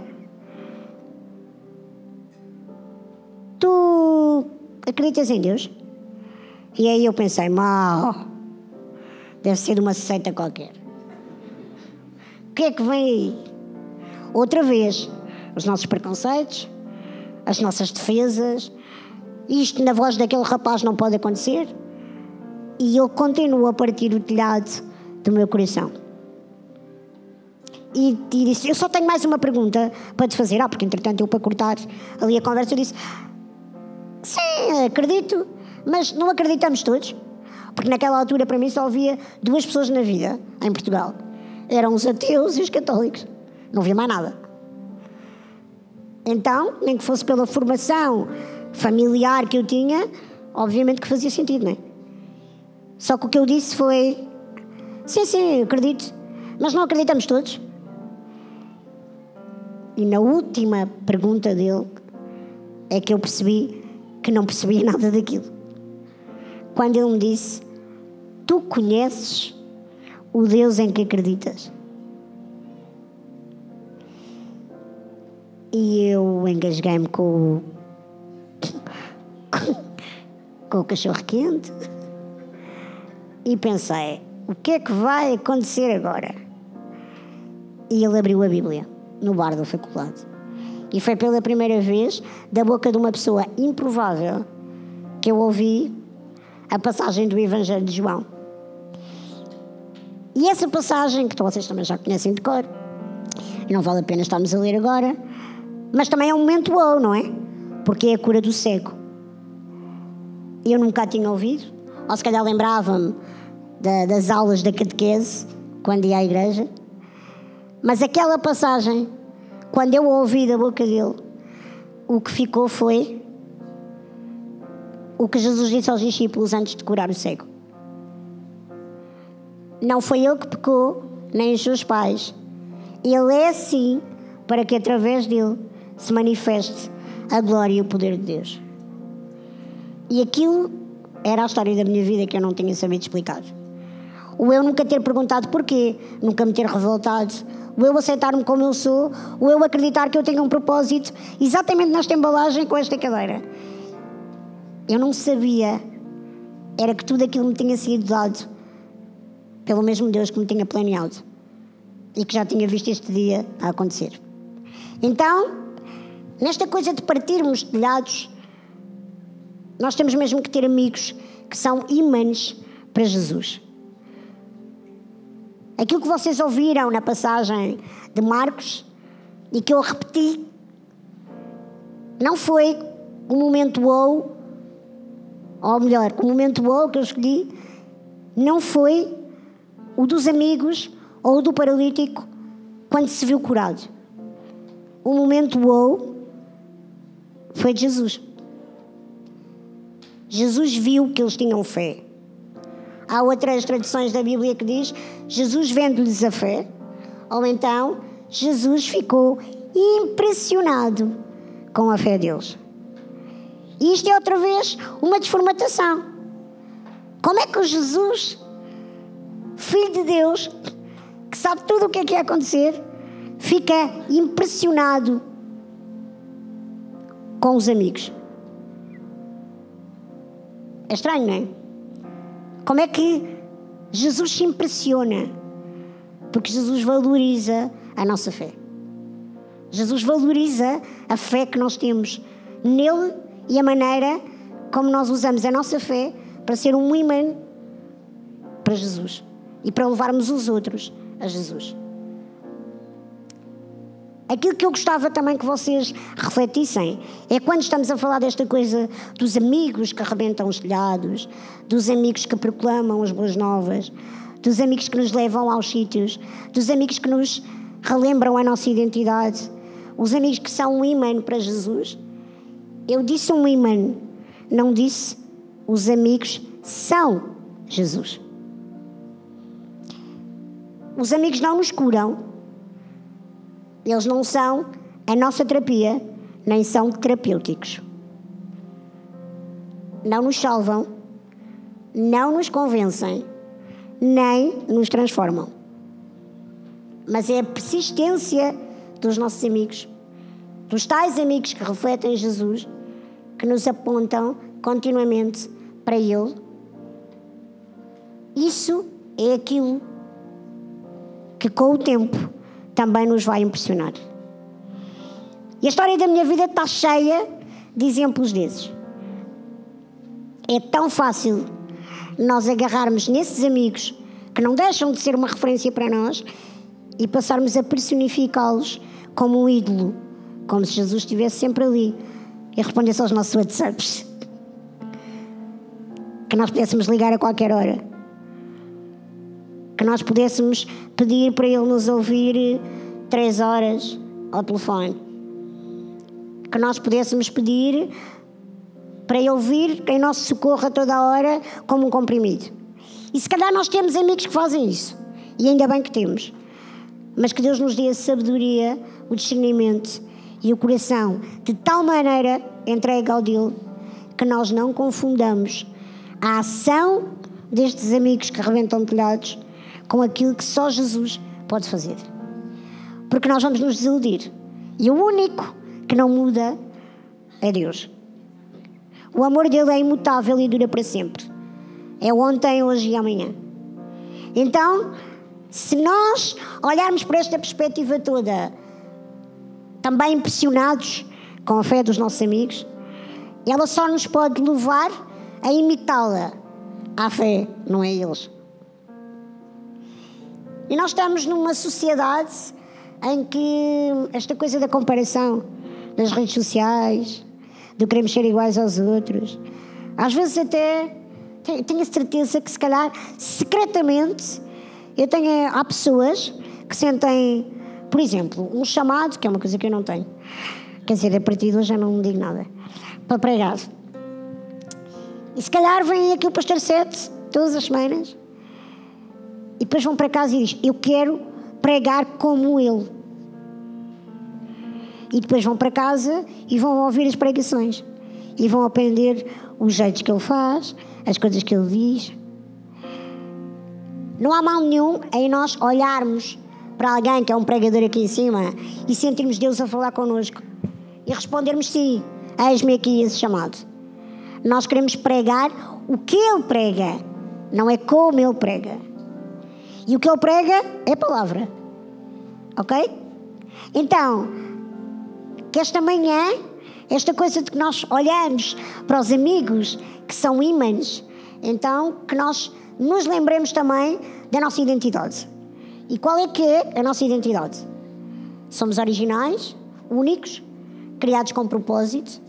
tu acreditas em Deus? E aí eu pensei, mal, deve ser de uma seita qualquer. O que é que vem aí? Outra vez, os nossos preconceitos, as nossas defesas, isto na voz daquele rapaz não pode acontecer. E ele continua a partir o telhado do meu coração e, e, disse: Eu só tenho mais uma pergunta para te fazer. Ah, porque entretanto eu, para cortar ali a conversa, eu disse: Sim, acredito, mas não acreditamos todos. Porque naquela altura, para mim, só havia duas pessoas na vida em Portugal: eram os ateus e os católicos. Não havia mais nada. Então, nem que fosse pela formação familiar que eu tinha, obviamente que fazia sentido, não é? Só que o que eu disse foi: Sim, sim, acredito, mas não acreditamos todos. E na última pergunta dele é que eu percebi que não percebia [laughs] nada daquilo. Quando ele me disse: Tu conheces o Deus em que acreditas? E eu engasguei-me com, com o cachorro quente e pensei: o que é que vai acontecer agora? E ele abriu a Bíblia no bar da faculdade. E foi pela primeira vez, da boca de uma pessoa improvável, que eu ouvi a passagem do Evangelho de João. E essa passagem, que vocês também já conhecem de cor, não vale a pena estarmos a ler agora, mas também é um momento bom, não é? Porque é a cura do cego. Eu nunca tinha ouvido, ou se calhar lembrava-me das aulas da catequese, quando ia à igreja, mas aquela passagem quando eu ouvi da boca dele, o que ficou foi o que Jesus disse aos discípulos antes de curar o cego. Não foi ele que pecou, nem os seus pais. Ele é assim para que através dele se manifeste a glória e o poder de Deus. E aquilo era a história da minha vida que eu não tinha sabido explicar. O eu nunca ter perguntado porquê, nunca me ter revoltado, o eu aceitar-me como eu sou, o eu acreditar que eu tenho um propósito exatamente nesta embalagem com esta cadeira. Eu não sabia, era que tudo aquilo me tinha sido dado pelo mesmo Deus que me tinha planeado e que já tinha visto este dia a acontecer. Então, nesta coisa de partirmos telhados, nós temos mesmo que ter amigos que são imãs para Jesus. Aquilo que vocês ouviram na passagem de Marcos e que eu repeti, não foi o momento ou, ou melhor, o momento ou que eu escolhi, não foi o dos amigos ou do paralítico quando se viu curado. O momento ou foi Jesus. Jesus viu que eles tinham fé. Há outras traduções da Bíblia que diz Jesus vendo-lhes a fé, ou então Jesus ficou impressionado com a fé deles. E isto é outra vez uma desformatação. Como é que o Jesus, Filho de Deus, que sabe tudo o que é que ia acontecer, fica impressionado com os amigos? É estranho, não é? Como é que Jesus se impressiona? Porque Jesus valoriza a nossa fé. Jesus valoriza a fé que nós temos nele e a maneira como nós usamos a nossa fé para ser um imã para Jesus e para levarmos os outros a Jesus. Aquilo que eu gostava também que vocês refletissem é quando estamos a falar desta coisa dos amigos que arrebentam os telhados, dos amigos que proclamam as boas novas, dos amigos que nos levam aos sítios, dos amigos que nos relembram a nossa identidade, os amigos que são um imã para Jesus. Eu disse um imã, não disse os amigos são Jesus. Os amigos não nos curam, eles não são a nossa terapia, nem são terapêuticos. Não nos salvam, não nos convencem, nem nos transformam. Mas é a persistência dos nossos amigos, dos tais amigos que refletem Jesus, que nos apontam continuamente para Ele. Isso é aquilo que, com o tempo, também nos vai impressionar. E a história da minha vida está cheia de exemplos desses. É tão fácil nós agarrarmos nesses amigos que não deixam de ser uma referência para nós e passarmos a personificá-los como um ídolo, como se Jesus estivesse sempre ali e respondesse aos nossos WhatsApps. Que nós pudéssemos ligar a qualquer hora que nós pudéssemos pedir para ele nos ouvir três horas ao telefone. Que nós pudéssemos pedir para ele ouvir em nosso socorro a toda hora como um comprimido. E se calhar nós temos amigos que fazem isso. E ainda bem que temos. Mas que Deus nos dê a sabedoria, o discernimento e o coração de tal maneira entregue ao dele que nós não confundamos a ação destes amigos que rebentam telhados com aquilo que só Jesus pode fazer. Porque nós vamos nos desiludir. E o único que não muda é Deus. O amor dele é imutável e dura para sempre. É ontem, hoje e amanhã. Então, se nós olharmos para esta perspectiva toda, também impressionados com a fé dos nossos amigos, ela só nos pode levar a imitá-la. A fé, não é eles. E nós estamos numa sociedade em que esta coisa da comparação das redes sociais, do queremos ser iguais aos outros, às vezes até tenho a certeza que se calhar secretamente eu tenho há pessoas que sentem Por exemplo, um chamado, que é uma coisa que eu não tenho. Quer dizer, a partir de hoje já não digo nada. Para pregar. E se calhar vem aqui o pastor Sete, todas as semanas, e depois vão para casa e diz: Eu quero pregar como ele. E depois vão para casa e vão ouvir as pregações. E vão aprender os jeitos que ele faz, as coisas que ele diz. Não há mal nenhum em nós olharmos para alguém que é um pregador aqui em cima e sentirmos Deus a falar connosco e respondermos sim, eis-me aqui esse chamado. Nós queremos pregar o que ele prega, não é como ele prega. E o que ele prega é a palavra. Ok? Então, que esta manhã, esta coisa de que nós olhamos para os amigos que são ímãs, então que nós nos lembremos também da nossa identidade. E qual é que é a nossa identidade? Somos originais, únicos, criados com propósito,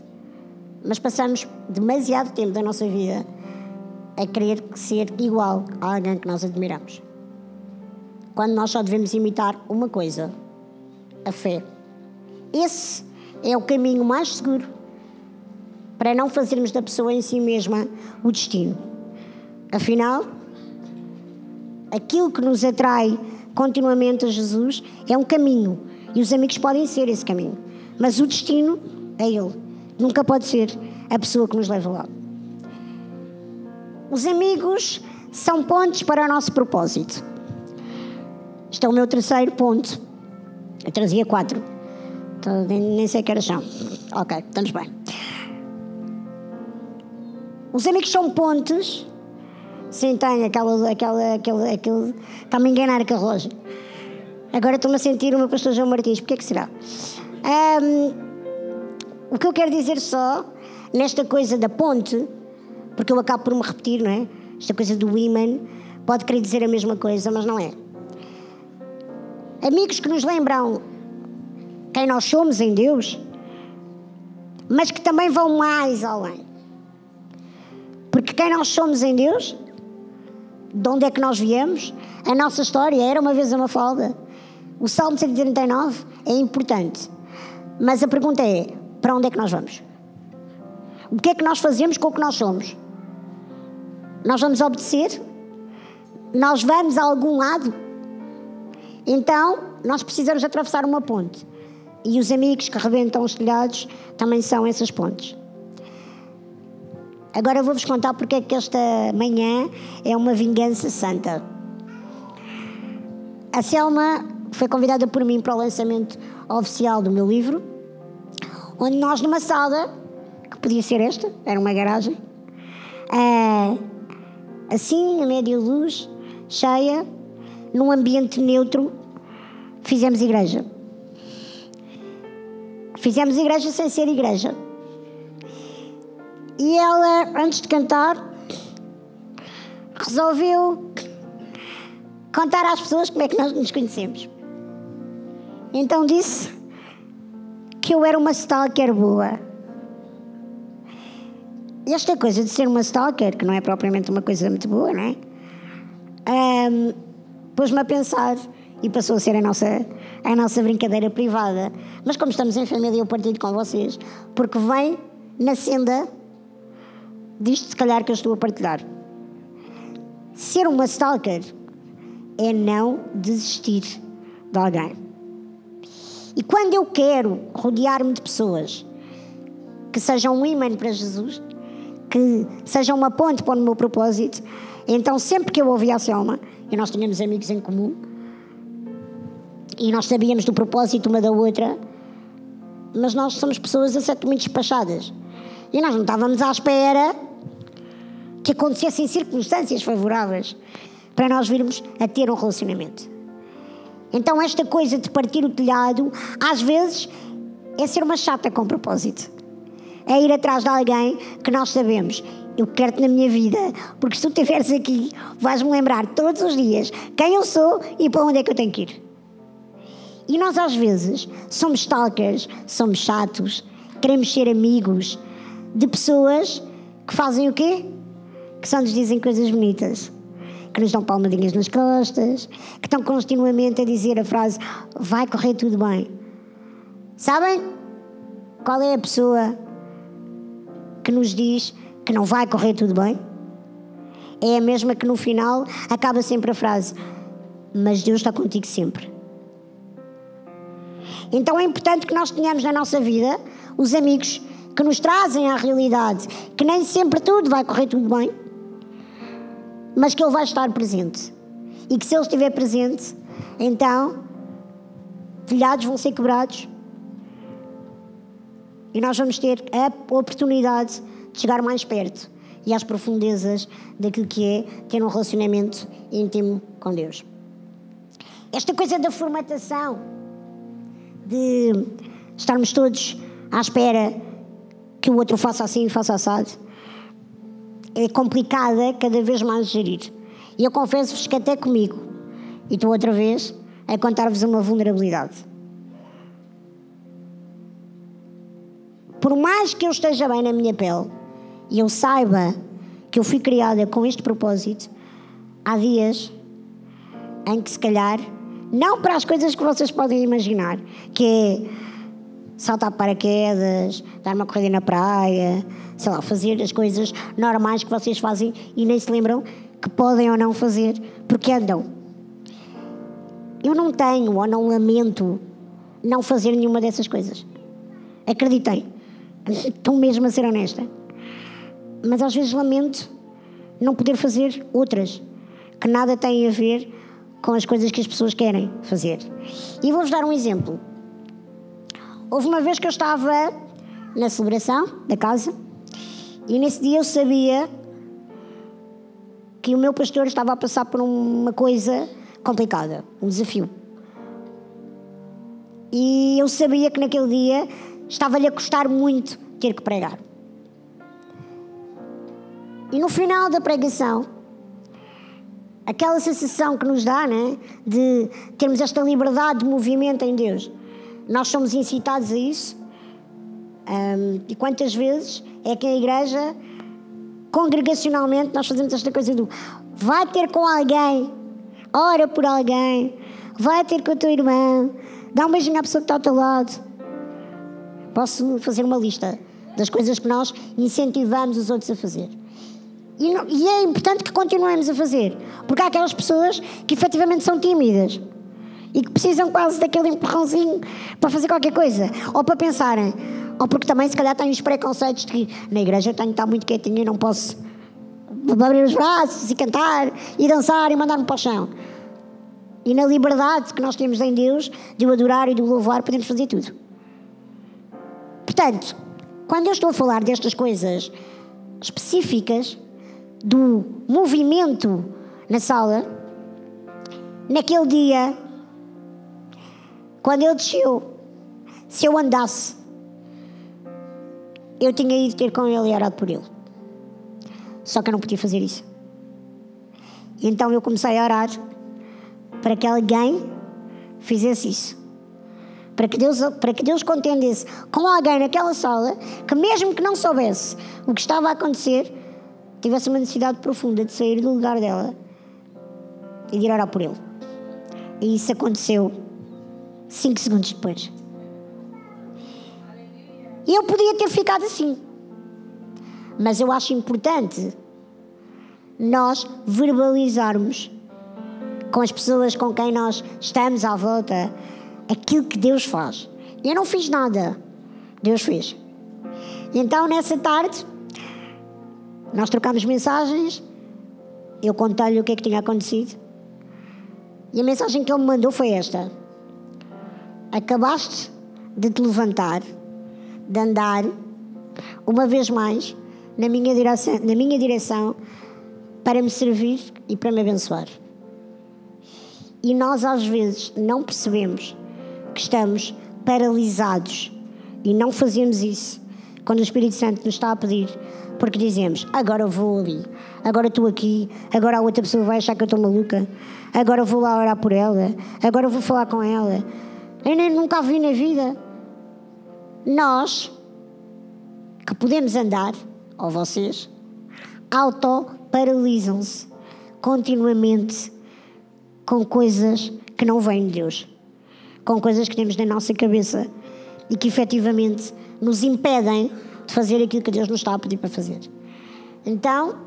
mas passamos demasiado tempo da nossa vida a querer ser igual a alguém que nós admiramos. Quando nós só devemos imitar uma coisa: a fé. Esse é o caminho mais seguro para não fazermos da pessoa em si mesma o destino. Afinal, aquilo que nos atrai continuamente a Jesus é um caminho e os amigos podem ser esse caminho, mas o destino é Ele. Nunca pode ser a pessoa que nos leva lá. Os amigos são pontos para o nosso propósito. Este é o meu terceiro ponto. Eu trazia quatro. Então, nem sei que horas são. Ok, estamos bem. Os amigos são pontes Sim, tem aquela, aquela, aquele, aquele. Está-me a enganar a relógio. Agora estou-me a sentir meu pastor João Martins. Porquê que será? Um, o que eu quero dizer só, nesta coisa da ponte, porque eu acabo por me repetir, não é? Esta coisa do women, pode querer dizer a mesma coisa, mas não é. Amigos que nos lembram quem nós somos em Deus, mas que também vão mais além. Porque quem nós somos em Deus de onde é que nós viemos, a nossa história era uma vez uma falda. O Salmo 139 é importante, mas a pergunta é: para onde é que nós vamos? O que é que nós fazemos com o que nós somos? Nós vamos obedecer? Nós vamos a algum lado? Então, nós precisamos atravessar uma ponte. E os amigos que rebentam os telhados também são essas pontes. Agora vou-vos contar porque é que esta manhã é uma vingança santa. A Selma foi convidada por mim para o lançamento oficial do meu livro, onde nós, numa sala, que podia ser esta, era uma garagem, é, assim, a média luz, cheia, num ambiente neutro, fizemos igreja. Fizemos igreja sem ser igreja. E ela, antes de cantar, resolveu contar às pessoas como é que nós nos conhecemos. Então disse que eu era uma stalker boa. E esta coisa de ser uma stalker, que não é propriamente uma coisa muito boa, não é? Um, Pôs-me a pensar e passou a ser a nossa, a nossa brincadeira privada. Mas como estamos em família, eu partilho com vocês, porque vem na senda disto, se calhar, que eu estou a partilhar. Ser uma stalker é não desistir de alguém. E quando eu quero rodear-me de pessoas que sejam um imã para Jesus, que sejam uma ponte para o meu propósito, então sempre que eu ouvia a Selma, e nós tínhamos amigos em comum, e nós sabíamos do propósito uma da outra, mas nós somos pessoas muito despachadas. E nós não estávamos à espera que acontecessem circunstâncias favoráveis para nós virmos a ter um relacionamento. Então, esta coisa de partir o telhado, às vezes, é ser uma chata com propósito. É ir atrás de alguém que nós sabemos. Eu quero-te na minha vida, porque se tu estiveres aqui, vais-me lembrar todos os dias quem eu sou e para onde é que eu tenho que ir. E nós, às vezes, somos stalkers, somos chatos, queremos ser amigos de pessoas que fazem o quê? que só nos dizem coisas bonitas que nos dão palmadinhas nas costas, que estão continuamente a dizer a frase vai correr tudo bem. Sabem qual é a pessoa que nos diz que não vai correr tudo bem? É a mesma que no final acaba sempre a frase mas Deus está contigo sempre. Então é importante que nós tenhamos na nossa vida os amigos que nos trazem à realidade, que nem sempre tudo vai correr tudo bem, mas que Ele vai estar presente. E que se Ele estiver presente, então telhados vão ser quebrados e nós vamos ter a oportunidade de chegar mais perto e às profundezas daquilo que é ter um relacionamento íntimo com Deus. Esta coisa da formatação, de estarmos todos à espera que o outro faça assim e faça assado, é complicada cada vez mais gerir. E eu confesso-vos que até comigo, e estou outra vez a contar-vos uma vulnerabilidade. Por mais que eu esteja bem na minha pele e eu saiba que eu fui criada com este propósito, há dias em que se calhar não para as coisas que vocês podem imaginar, que é saltar paraquedas, dar uma corrida na praia, sei lá, fazer as coisas normais que vocês fazem e nem se lembram que podem ou não fazer, porque andam. Eu não tenho ou não lamento não fazer nenhuma dessas coisas. Acreditem. Estou mesmo a ser honesta. Mas às vezes lamento não poder fazer outras que nada têm a ver com as coisas que as pessoas querem fazer. E vou-vos dar um exemplo. Houve uma vez que eu estava na celebração da casa e nesse dia eu sabia que o meu pastor estava a passar por uma coisa complicada, um desafio. E eu sabia que naquele dia estava-lhe a custar muito ter que pregar. E no final da pregação, aquela sensação que nos dá, né, de termos esta liberdade de movimento em Deus. Nós somos incitados a isso. Um, e quantas vezes é que a igreja, congregacionalmente, nós fazemos esta coisa do vai ter com alguém, ora por alguém, vai ter com a tua irmã, dá um beijinho à pessoa que está ao teu lado. Posso fazer uma lista das coisas que nós incentivamos os outros a fazer. E, não, e, é importante que continuemos a fazer, porque há aquelas pessoas que efetivamente são tímidas e que precisam quase daquele empurrãozinho para fazer qualquer coisa, ou para pensarem, ou porque também se calhar têm os preconceitos de que na igreja eu tenho que estar muito quietinho e não posso abrir os braços e cantar e dançar e mandar-me para o chão. E na liberdade que nós temos em Deus, de o adorar e de o louvar, podemos fazer tudo. Portanto, quando eu estou a falar destas coisas específicas, do movimento na sala, naquele dia, quando ele desceu, se eu andasse, eu tinha ido ter com ele e orado por ele. Só que eu não podia fazer isso. Então eu comecei a orar para que alguém fizesse isso. Para que, Deus, para que Deus contendesse com alguém naquela sala que, mesmo que não soubesse o que estava a acontecer, tivesse uma necessidade profunda de sair do lugar dela e de ir orar por ele. E isso aconteceu cinco segundos depois. E eu podia ter ficado assim. Mas eu acho importante nós verbalizarmos com as pessoas com quem nós estamos à volta aquilo que Deus faz. Eu não fiz nada, Deus fez. Então, nessa tarde, nós trocámos mensagens, eu contei-lhe o que é que tinha acontecido. E a mensagem que ele me mandou foi esta: Acabaste de te levantar, de andar, uma vez mais, na minha direção, na minha direção para me servir e para me abençoar. E nós, às vezes, não percebemos que estamos paralisados e não fazemos isso quando o Espírito Santo nos está a pedir porque dizemos, agora vou ali, agora estou aqui, agora a outra pessoa vai achar que eu estou maluca, agora vou lá orar por ela, agora vou falar com ela. Eu nem nunca a vi na vida. Nós, que podemos andar, ou vocês, autoparalisam-se continuamente com coisas que não vêm de Deus, com coisas que temos na nossa cabeça e que efetivamente nos impedem de fazer aquilo que Deus nos está a pedir para fazer. Então,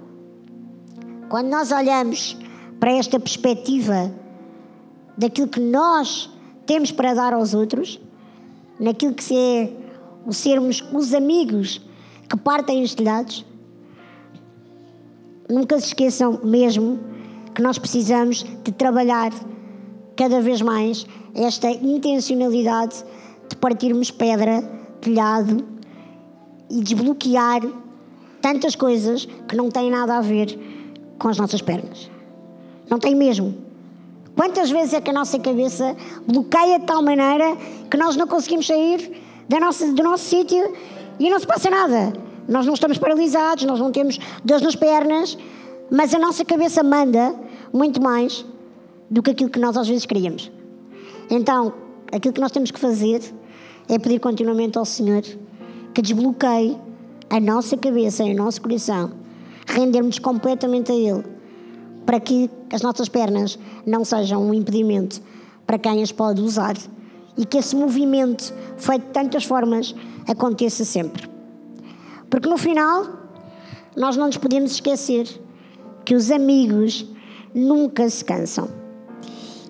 quando nós olhamos para esta perspectiva daquilo que nós temos para dar aos outros, naquilo que é o sermos os amigos que partem os telhados, nunca se esqueçam mesmo que nós precisamos de trabalhar cada vez mais esta intencionalidade de partirmos pedra, telhado e desbloquear tantas coisas que não têm nada a ver com as nossas pernas. Não tem mesmo. Quantas vezes é que a nossa cabeça bloqueia de tal maneira que nós não conseguimos sair da nossa, do nosso sítio e não se passa nada. Nós não estamos paralisados, nós não temos dores nas pernas, mas a nossa cabeça manda muito mais do que aquilo que nós às vezes queríamos. Então, aquilo que nós temos que fazer é pedir continuamente ao Senhor que desbloqueie a nossa cabeça e o nosso coração, rendermos completamente a Ele, para que as nossas pernas não sejam um impedimento para quem as pode usar e que esse movimento, feito de tantas formas, aconteça sempre. Porque no final, nós não nos podemos esquecer que os amigos nunca se cansam.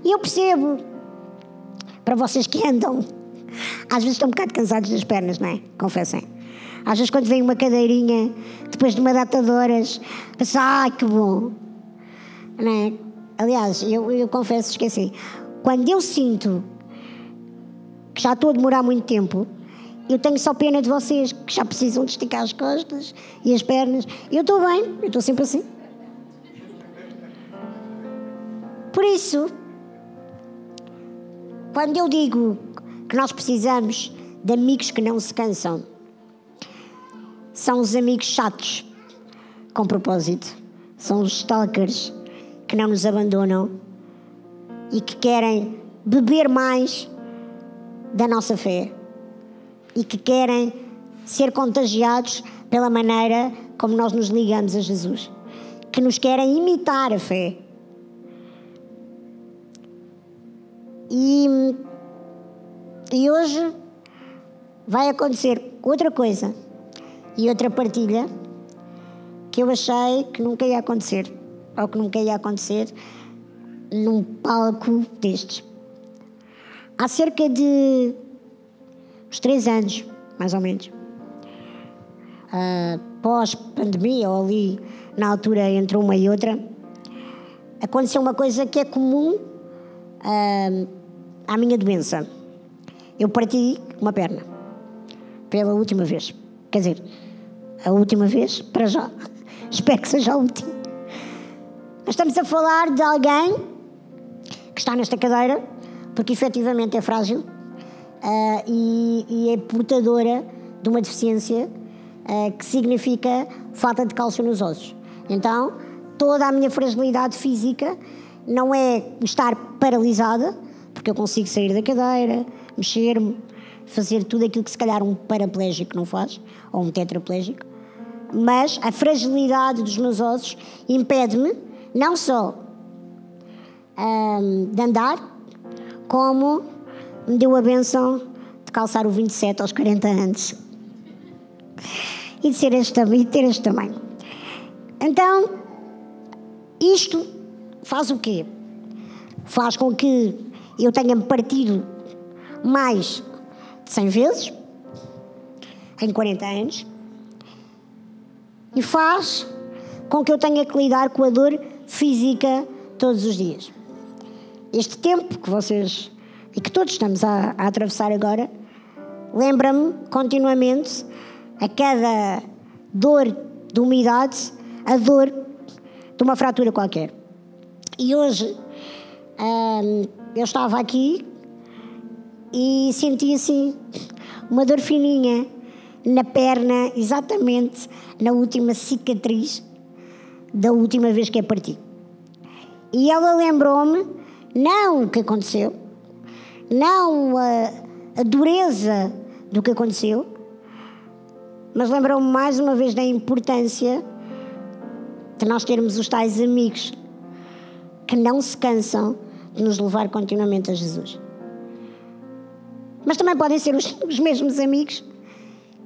E eu percebo, para vocês que andam às vezes estão um bocado cansados das pernas, não é? Confessem. Às vezes quando vem uma cadeirinha, depois de uma data de horas, pensa, ai que bom. Não é? Aliás, eu, eu confesso, esqueci. Quando eu sinto que já estou a demorar muito tempo, eu tenho só pena de vocês que já precisam de esticar as costas e as pernas. Eu estou bem, eu estou sempre assim. Por isso, quando eu digo que nós precisamos de amigos que não se cansam. São os amigos chatos, com propósito. São os stalkers que não nos abandonam e que querem beber mais da nossa fé e que querem ser contagiados pela maneira como nós nos ligamos a Jesus, que nos querem imitar a fé. E e hoje vai acontecer outra coisa e outra partilha que eu achei que nunca ia acontecer, ou que nunca ia acontecer num palco destes. Há cerca de uns três anos, mais ou menos, uh, pós-pandemia, ou ali na altura entre uma e outra, aconteceu uma coisa que é comum uh, à minha doença eu parti uma perna. Pela última vez. Quer dizer, a última vez, para já. [laughs] Espero que seja a última. Mas estamos a falar de alguém que está nesta cadeira, porque efetivamente é frágil uh, e, e, é portadora de uma deficiência uh, que significa falta de cálcio nos ossos. Então, toda a minha fragilidade física não é estar paralisada, porque eu consigo sair da cadeira, mexer-me, fazer tudo aquilo que se calhar um paraplégico não faz, ou um tetraplégico. Mas a fragilidade dos meus ossos impede-me não só um, de andar, como me deu a benção de calçar o 27 aos 40 anos. E de, ser este, e de ter este tamanho. Então, isto faz o quê? Faz com que eu tenha partido mais de 100 vezes em 40 anos e faz com que eu tenha que lidar com a dor física todos os dias. Este tempo que vocês e que todos estamos a, a atravessar agora lembra-me continuamente a cada dor de umidade a dor de uma fratura qualquer. E hoje hum, eu estava aqui e senti assim uma dor fininha na perna, exatamente na última cicatriz da última vez que a parti. E ela lembrou-me, não o que aconteceu, não a, a dureza do que aconteceu, mas lembrou-me mais uma vez da importância de nós termos os tais amigos que não se cansam de nos levar continuamente a Jesus. Mas também podem ser os, os mesmos amigos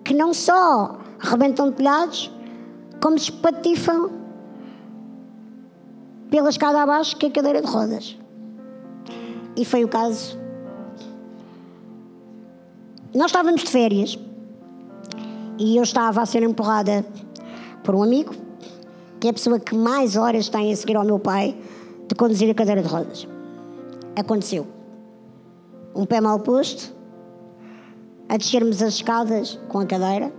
que não só rebentam telhados, como se espatifam pela escada abaixo que é a cadeira de rodas. E foi o caso. Nós estávamos de férias e eu estava a ser empurrada por um amigo, que é a pessoa que mais horas tem a seguir ao meu pai de conduzir a cadeira de rodas. Aconteceu. Um pé mal posto, a descermos as escadas com a cadeira.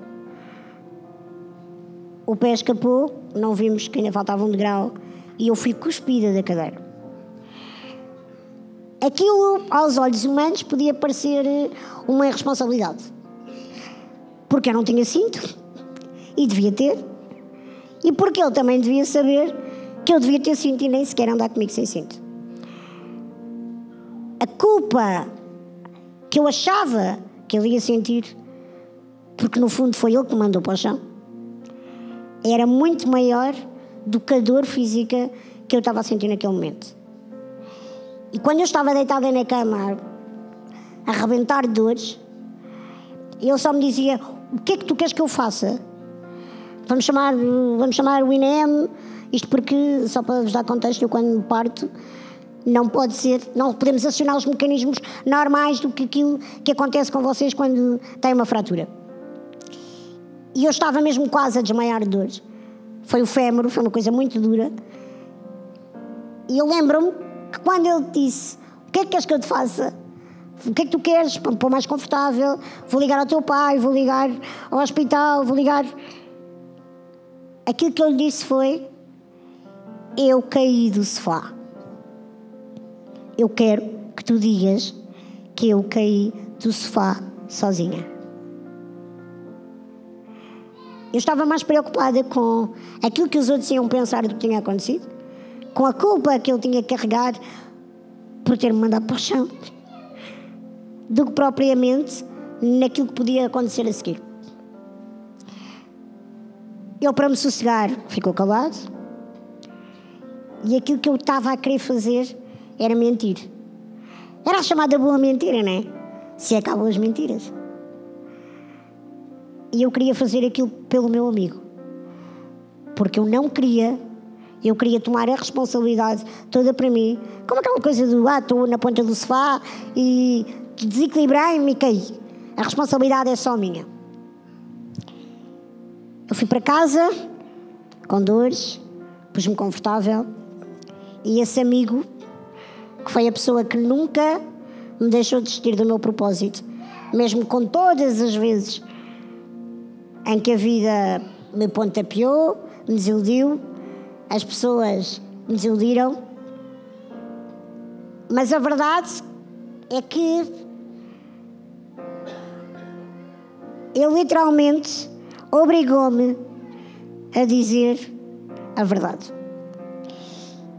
O pé escapou, não vimos que ainda faltava um degrau e eu fui cuspida da cadeira. Aquilo, aos olhos humanos, podia parecer eh, uma irresponsabilidade. Porque eu não tinha cinto e devia ter. E porque ele também devia saber que eu devia ter cinto e nem sequer andar comigo sem cinto. A culpa que eu achava que ele ia sentir, porque no fundo foi ele que mandou para o chão, era muito maior do que a dor física que eu estava a sentir naquele momento. E quando eu estava deitada na cama a arrebentar de dores, ele só me dizia: O que é que tu queres que eu faça? Vamos chamar, vamos chamar o INEM, isto porque, só para vos dar contexto, eu quando me parto, não pode ser, não podemos acionar os mecanismos normais do que aquilo que acontece com vocês quando têm uma fratura. E eu estava mesmo quase a desmaiar de dores. Foi o fémur, foi uma coisa muito dura. E eu lembro-me que quando ele disse: O que é que queres que eu te faça? O que é que tu queres para me pôr mais confortável? Vou ligar ao teu pai, vou ligar ao hospital, vou ligar. Aquilo que eu lhe disse foi: Eu caí do sofá eu quero que tu digas que eu caí do sofá sozinha. Eu estava mais preocupada com aquilo que os outros iam pensar do que tinha acontecido, com a culpa que eu tinha que carregar por ter-me mandado para o chão, do que propriamente naquilo que podia acontecer a seguir. Ele, para me sossegar, ficou calado. E aquilo que eu estava a querer fazer era mentir. Era a chamada boa mentira, não é? Se acabam as mentiras. E eu queria fazer aquilo pelo meu amigo. Porque eu não queria, eu queria tomar a responsabilidade toda para mim. Como aquela coisa do ah, estou na ponta do sofá e desequilibrei-me e caí. A responsabilidade é só minha. Eu fui para casa com dores, pus-me confortável e esse amigo que foi a pessoa que nunca me deixou desistir do meu propósito, mesmo com todas as vezes em que a vida me pontapeou, me desiludiu, as pessoas me desiludiram. Mas a verdade é que ele literalmente obrigou-me a dizer a verdade.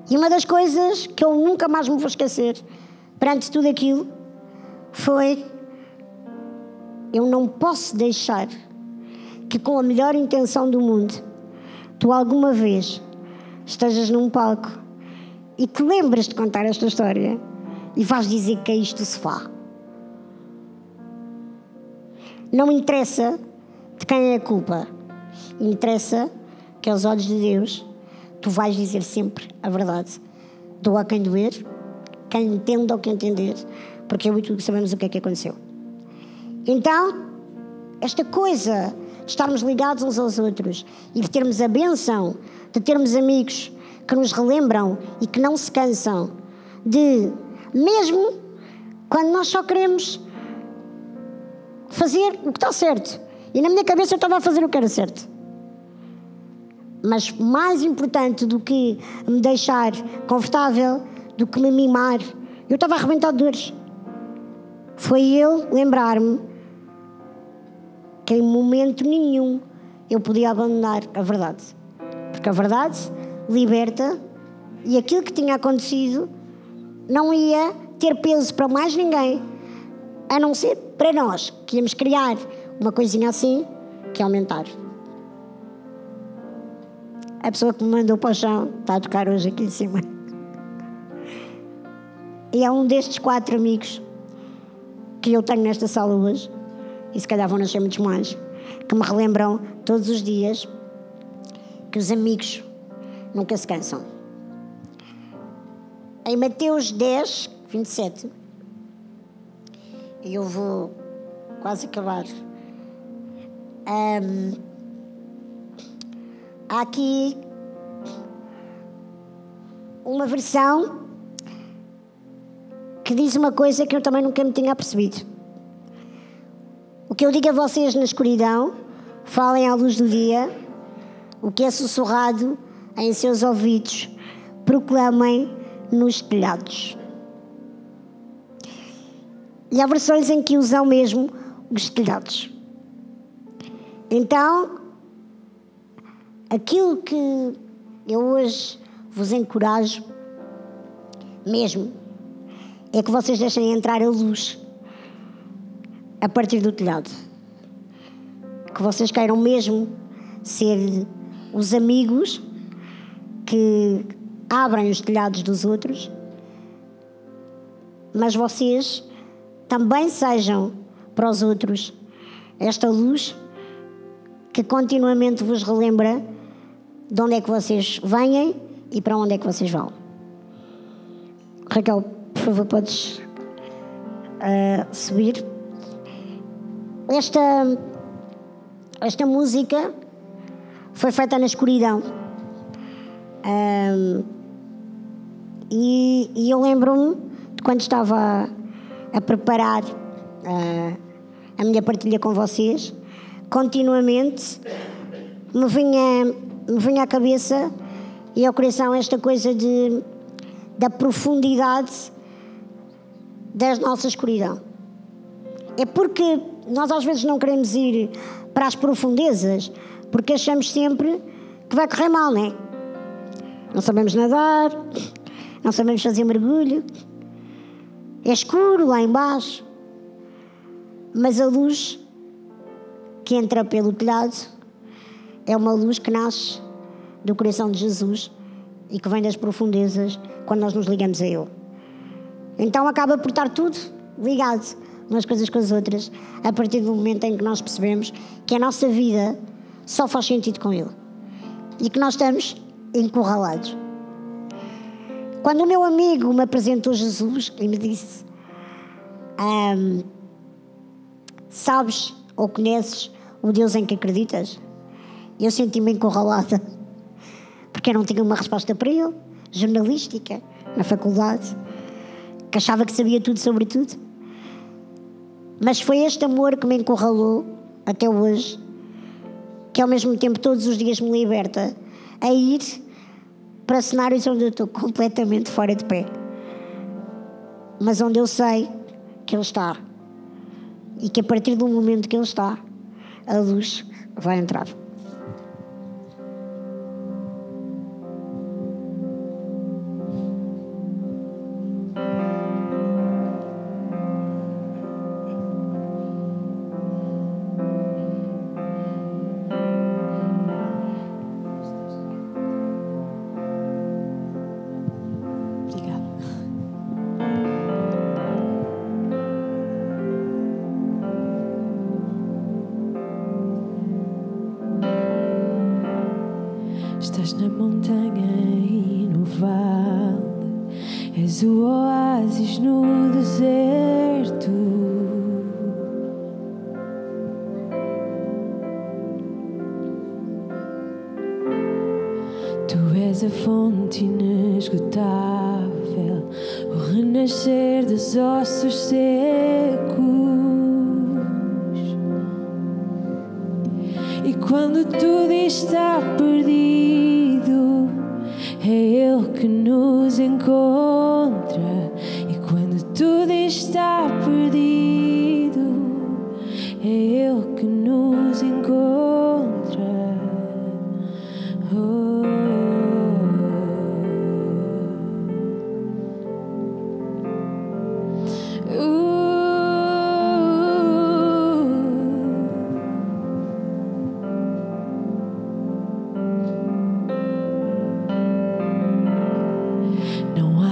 E uma das coisas que eu nunca mais me vou esquecer, perante tudo aquilo, foi: eu não posso deixar que, com a melhor intenção do mundo, tu alguma vez estejas num palco e te lembras de contar esta história e vais dizer que é isto do sofá. Não interessa de quem é a culpa, interessa que, aos olhos de Deus, tu vais dizer sempre a verdade. Doa quem doer, quem entenda ou quem entender, porque eu e tu sabemos o que é que aconteceu. Então, esta coisa de estarmos ligados uns aos outros e de termos a benção de termos amigos que nos relembram e que não se cansam de, mesmo quando nós só queremos fazer o que está certo. E na minha cabeça eu estava a fazer o que era certo. Mas mais importante do que me deixar confortável, do que me mimar, eu estava a arrebentar de dores. Foi ele lembrar-me que em momento nenhum eu podia abandonar a verdade. Porque a verdade liberta e aquilo que tinha acontecido não ia ter peso para mais ninguém, a não ser para nós, que íamos criar uma coisinha assim que aumentar. A pessoa que me mandou para o chão está a tocar hoje aqui em cima. E é um destes quatro amigos que eu tenho nesta sala hoje, e se calhar vão nascer muitos mais, que me relembram todos os dias que os amigos nunca se cansam. Em Mateus 10, 27, e eu vou quase acabar. Um, há aqui uma versão que diz uma coisa que eu também nunca me tinha percebido. O que eu digo a vocês na escuridão, falem à luz do dia, o que é sussurrado em seus ouvidos, proclamem nos telhados. E há versões em que usam mesmo os telhados. Então, aquilo que eu hoje vos encorajo, mesmo, é que vocês deixem entrar a luz a partir do telhado. Que vocês queiram mesmo ser os amigos que abrem os telhados dos outros, mas vocês também sejam para os outros esta luz que continuamente vos relembra de onde é que vocês vêm e para onde é que vocês vão. Raquel, por favor, podes uh, subir. Esta, esta música foi feita na escuridão. Um, e, e, eu lembro-me de quando estava a, a preparar uh, a minha partilha com vocês, continuamente me vinha, me vinha à cabeça e ao coração esta coisa de, da profundidade da nossa escuridão. É porque nós às vezes não queremos ir para as profundezas, porque achamos sempre que vai correr mal, não é? Não sabemos nadar, não sabemos fazer mergulho, é escuro lá embaixo, mas a luz que entra pelo telhado é uma luz que nasce do coração de Jesus e que vem das profundezas quando nós nos ligamos a Ele. Então acaba por estar tudo ligado umas coisas com as outras a partir do momento em que nós percebemos que a nossa vida só faz sentido com Ele e que nós estamos encurralados. Quando o meu amigo me apresentou Jesus e me disse: um, Sabes ou conheces o Deus em que acreditas? Eu senti-me encurralada porque eu não tinha uma resposta para ele, jornalística, na faculdade, que achava que sabia tudo sobre tudo. Mas foi este amor que me encurralou até hoje que ao mesmo tempo todos os dias me liberta a ir para cenários onde eu estou completamente fora de pé. Mas onde eu sei que Ele está. E que a partir do momento que Ele está, a luz vai entrar.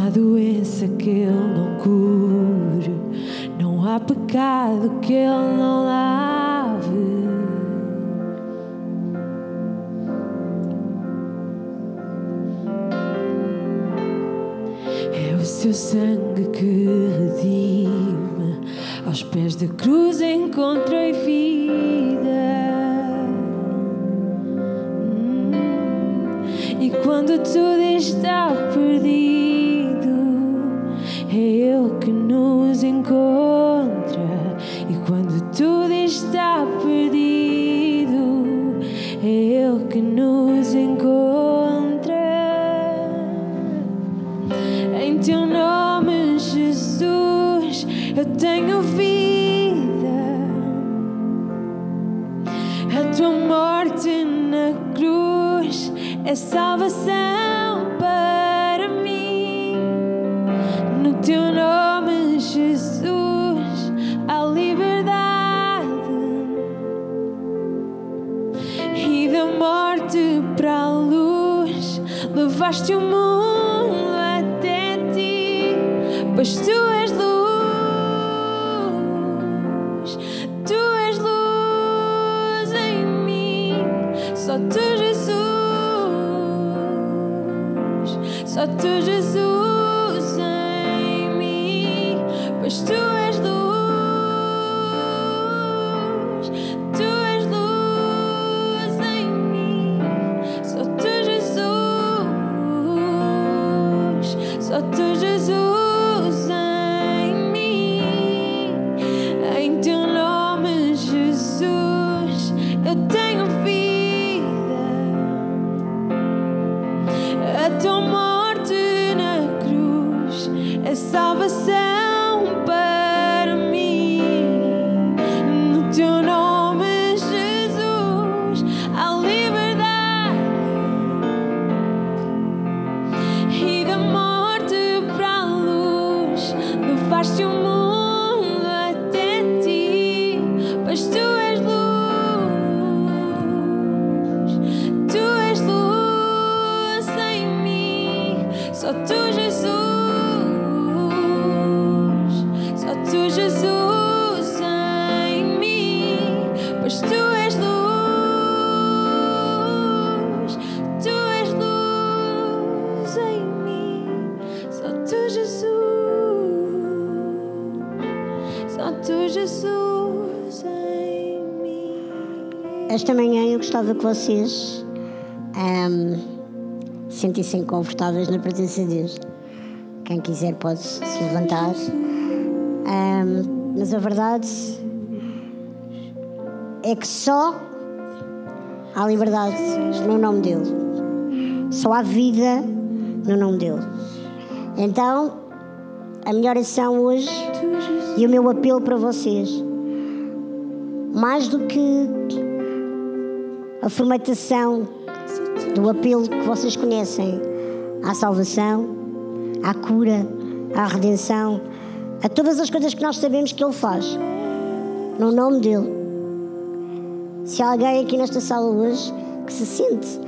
há doença que Ele não cure, não há pecado que Ele não lave. É o seu sangue que redime, aos pés da cruz encontrei vida. Gostava que vocês ahm, sentissem confortáveis na presença de Deus. Quem quiser pode se levantar. Ahm, mas a verdade é que só há liberdade no nome dele. Só há vida no nome dele. Então, a minha oração hoje e o meu apelo para vocês, mais do que a formatação do apelo que vocês conhecem à salvação, à cura, à redenção, a todas as coisas que nós sabemos que Ele faz, no nome dEle. Se há alguém aqui nesta sala hoje que se sente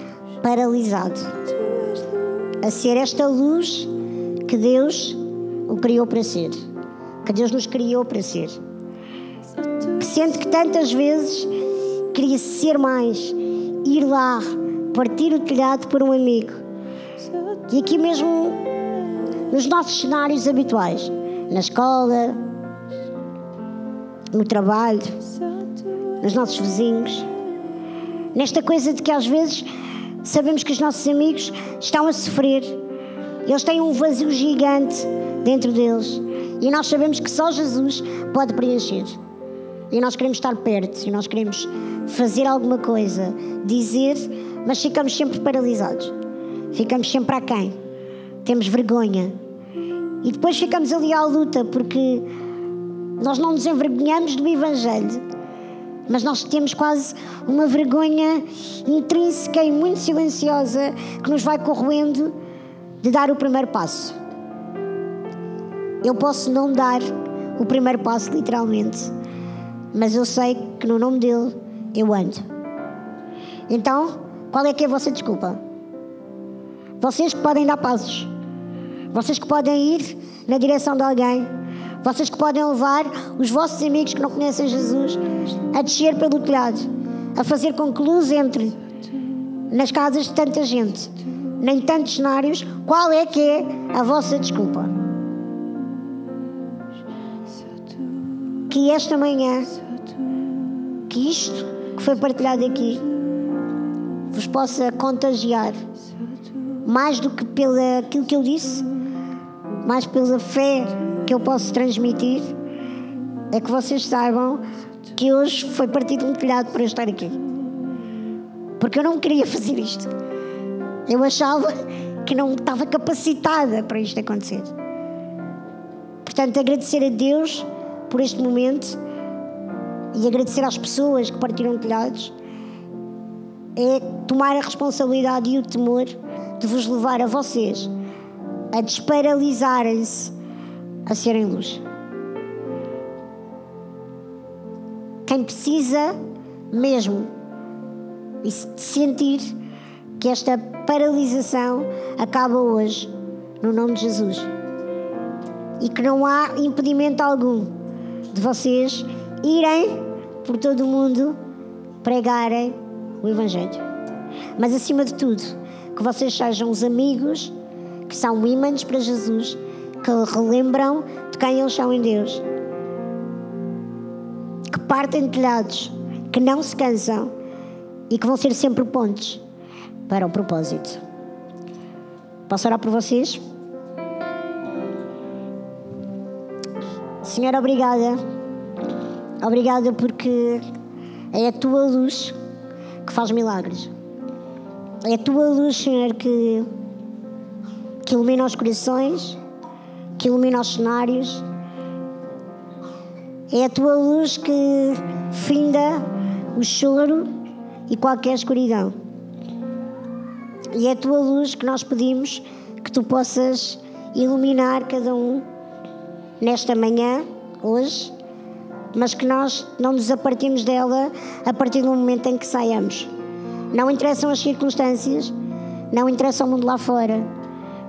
paralisado a ser esta luz que Deus o criou para ser, que Deus nos criou para ser, que sente que tantas vezes queria ser mais, ir lá, partir o telhado por um amigo. E aqui mesmo, nos nossos cenários habituais, na escola, no trabalho, nos nossos vizinhos, nesta coisa de que às vezes sabemos que os nossos amigos estão a sofrer, eles têm um vazio gigante dentro deles e nós sabemos que só Jesus pode preencher. E nós queremos estar perto, e nós queremos fazer alguma coisa, dizer, mas ficamos sempre paralisados. Ficamos sempre aquém. Temos vergonha. E depois ficamos ali à luta, porque nós não nos envergonhamos do Evangelho, mas nós temos quase uma vergonha intrínseca e muito silenciosa que nos vai corroendo de dar o primeiro passo. Eu posso não dar o primeiro passo, literalmente, mas eu sei que no nome dele eu ando. Então, qual é que é a vossa desculpa? Vocês que podem dar passos, vocês que podem ir na direção de alguém, Vocês que podem levar os vossos amigos que não conhecem Jesus a descer pelo telhado, a fazer com que luz entre nas casas de tanta gente, nem tantos cenários. Qual é que é a vossa desculpa? Que esta manhã, que isto que foi partilhado aqui, vos possa contagiar mais do que pelo aquilo que eu disse, mais pela fé que eu posso transmitir, é que vocês saibam que hoje foi partido um telhado para eu estar aqui. Porque eu não queria fazer isto. Eu achava que não estava capacitada para isto acontecer. Portanto, agradecer a Deus por este momento e agradecer às pessoas que partiram telhados é tomar a responsabilidade e o temor de vos levar a vocês a desparalisarem-se a serem luz. Quem precisa mesmo de sentir que esta paralisação acaba hoje, no nome de Jesus. E que não há impedimento algum de vocês irem por todo o mundo pregarem o Evangelho. Mas acima de tudo, que vocês sejam os amigos que são ímãs para Jesus, que relembram de quem eles são em Deus, que partem telhados, que não se cansam e que vão ser sempre pontes para o propósito. Posso orar por vocês? Senhor, obrigada. Obrigada porque é a tua luz que faz milagres. É a tua luz, Senhor, que, que ilumina os corações, que ilumina os cenários. É a tua luz que finda o choro e qualquer escuridão. E é a tua luz que nós pedimos que tu possas iluminar cada um nesta manhã, hoje, mas que nós não nos apartimos dela a partir do momento em que saiamos. Não interessam as circunstâncias, não interessa o mundo lá fora,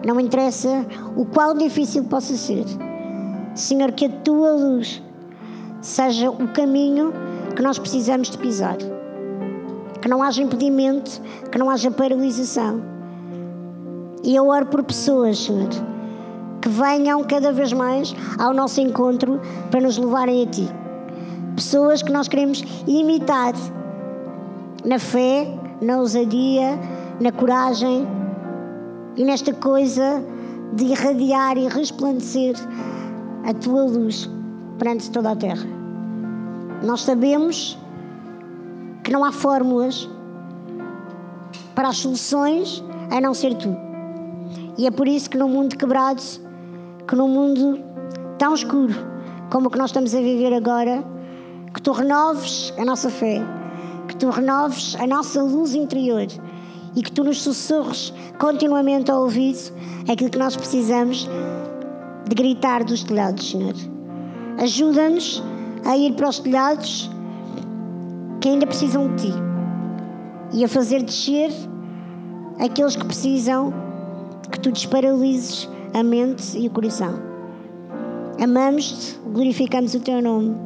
não interessa o qual difícil possa ser. Senhor, que a tua luz seja o caminho que nós precisamos de pisar. Que não haja impedimento, que não haja paralisação. E eu oro por pessoas, Senhor, que venham cada vez mais ao nosso encontro para nos levarem a Ti. Pessoas que nós queremos imitar na fé, na ousadia, na coragem e nesta coisa de irradiar e resplandecer a tua luz perante toda a terra. Nós sabemos que não há fórmulas para as soluções a não ser tu. E é por isso que no mundo quebrado, que no mundo tão escuro como o que nós estamos a viver agora, que tu renoves a nossa fé, que tu renoves a nossa luz interior e que tu nos sussurres continuamente ao ouvido aquilo que nós precisamos de gritar dos telhados, Senhor. Ajuda-nos a ir para os telhados que ainda precisam de ti e a fazer descer aqueles que precisam que tu desparalises a mente e o coração. Amamos-te, glorificamos o teu nome,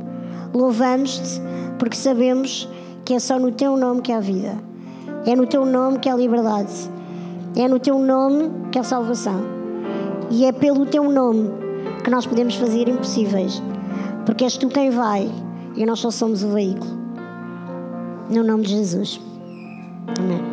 louvamos-te porque sabemos que é só no teu nome que há vida, é no teu nome que há liberdade, é no teu nome que há salvação e é pelo teu nome que nós podemos fazer impossíveis, porque és tu quem vai e nós só somos o veículo. No nome de Jesus. Amém.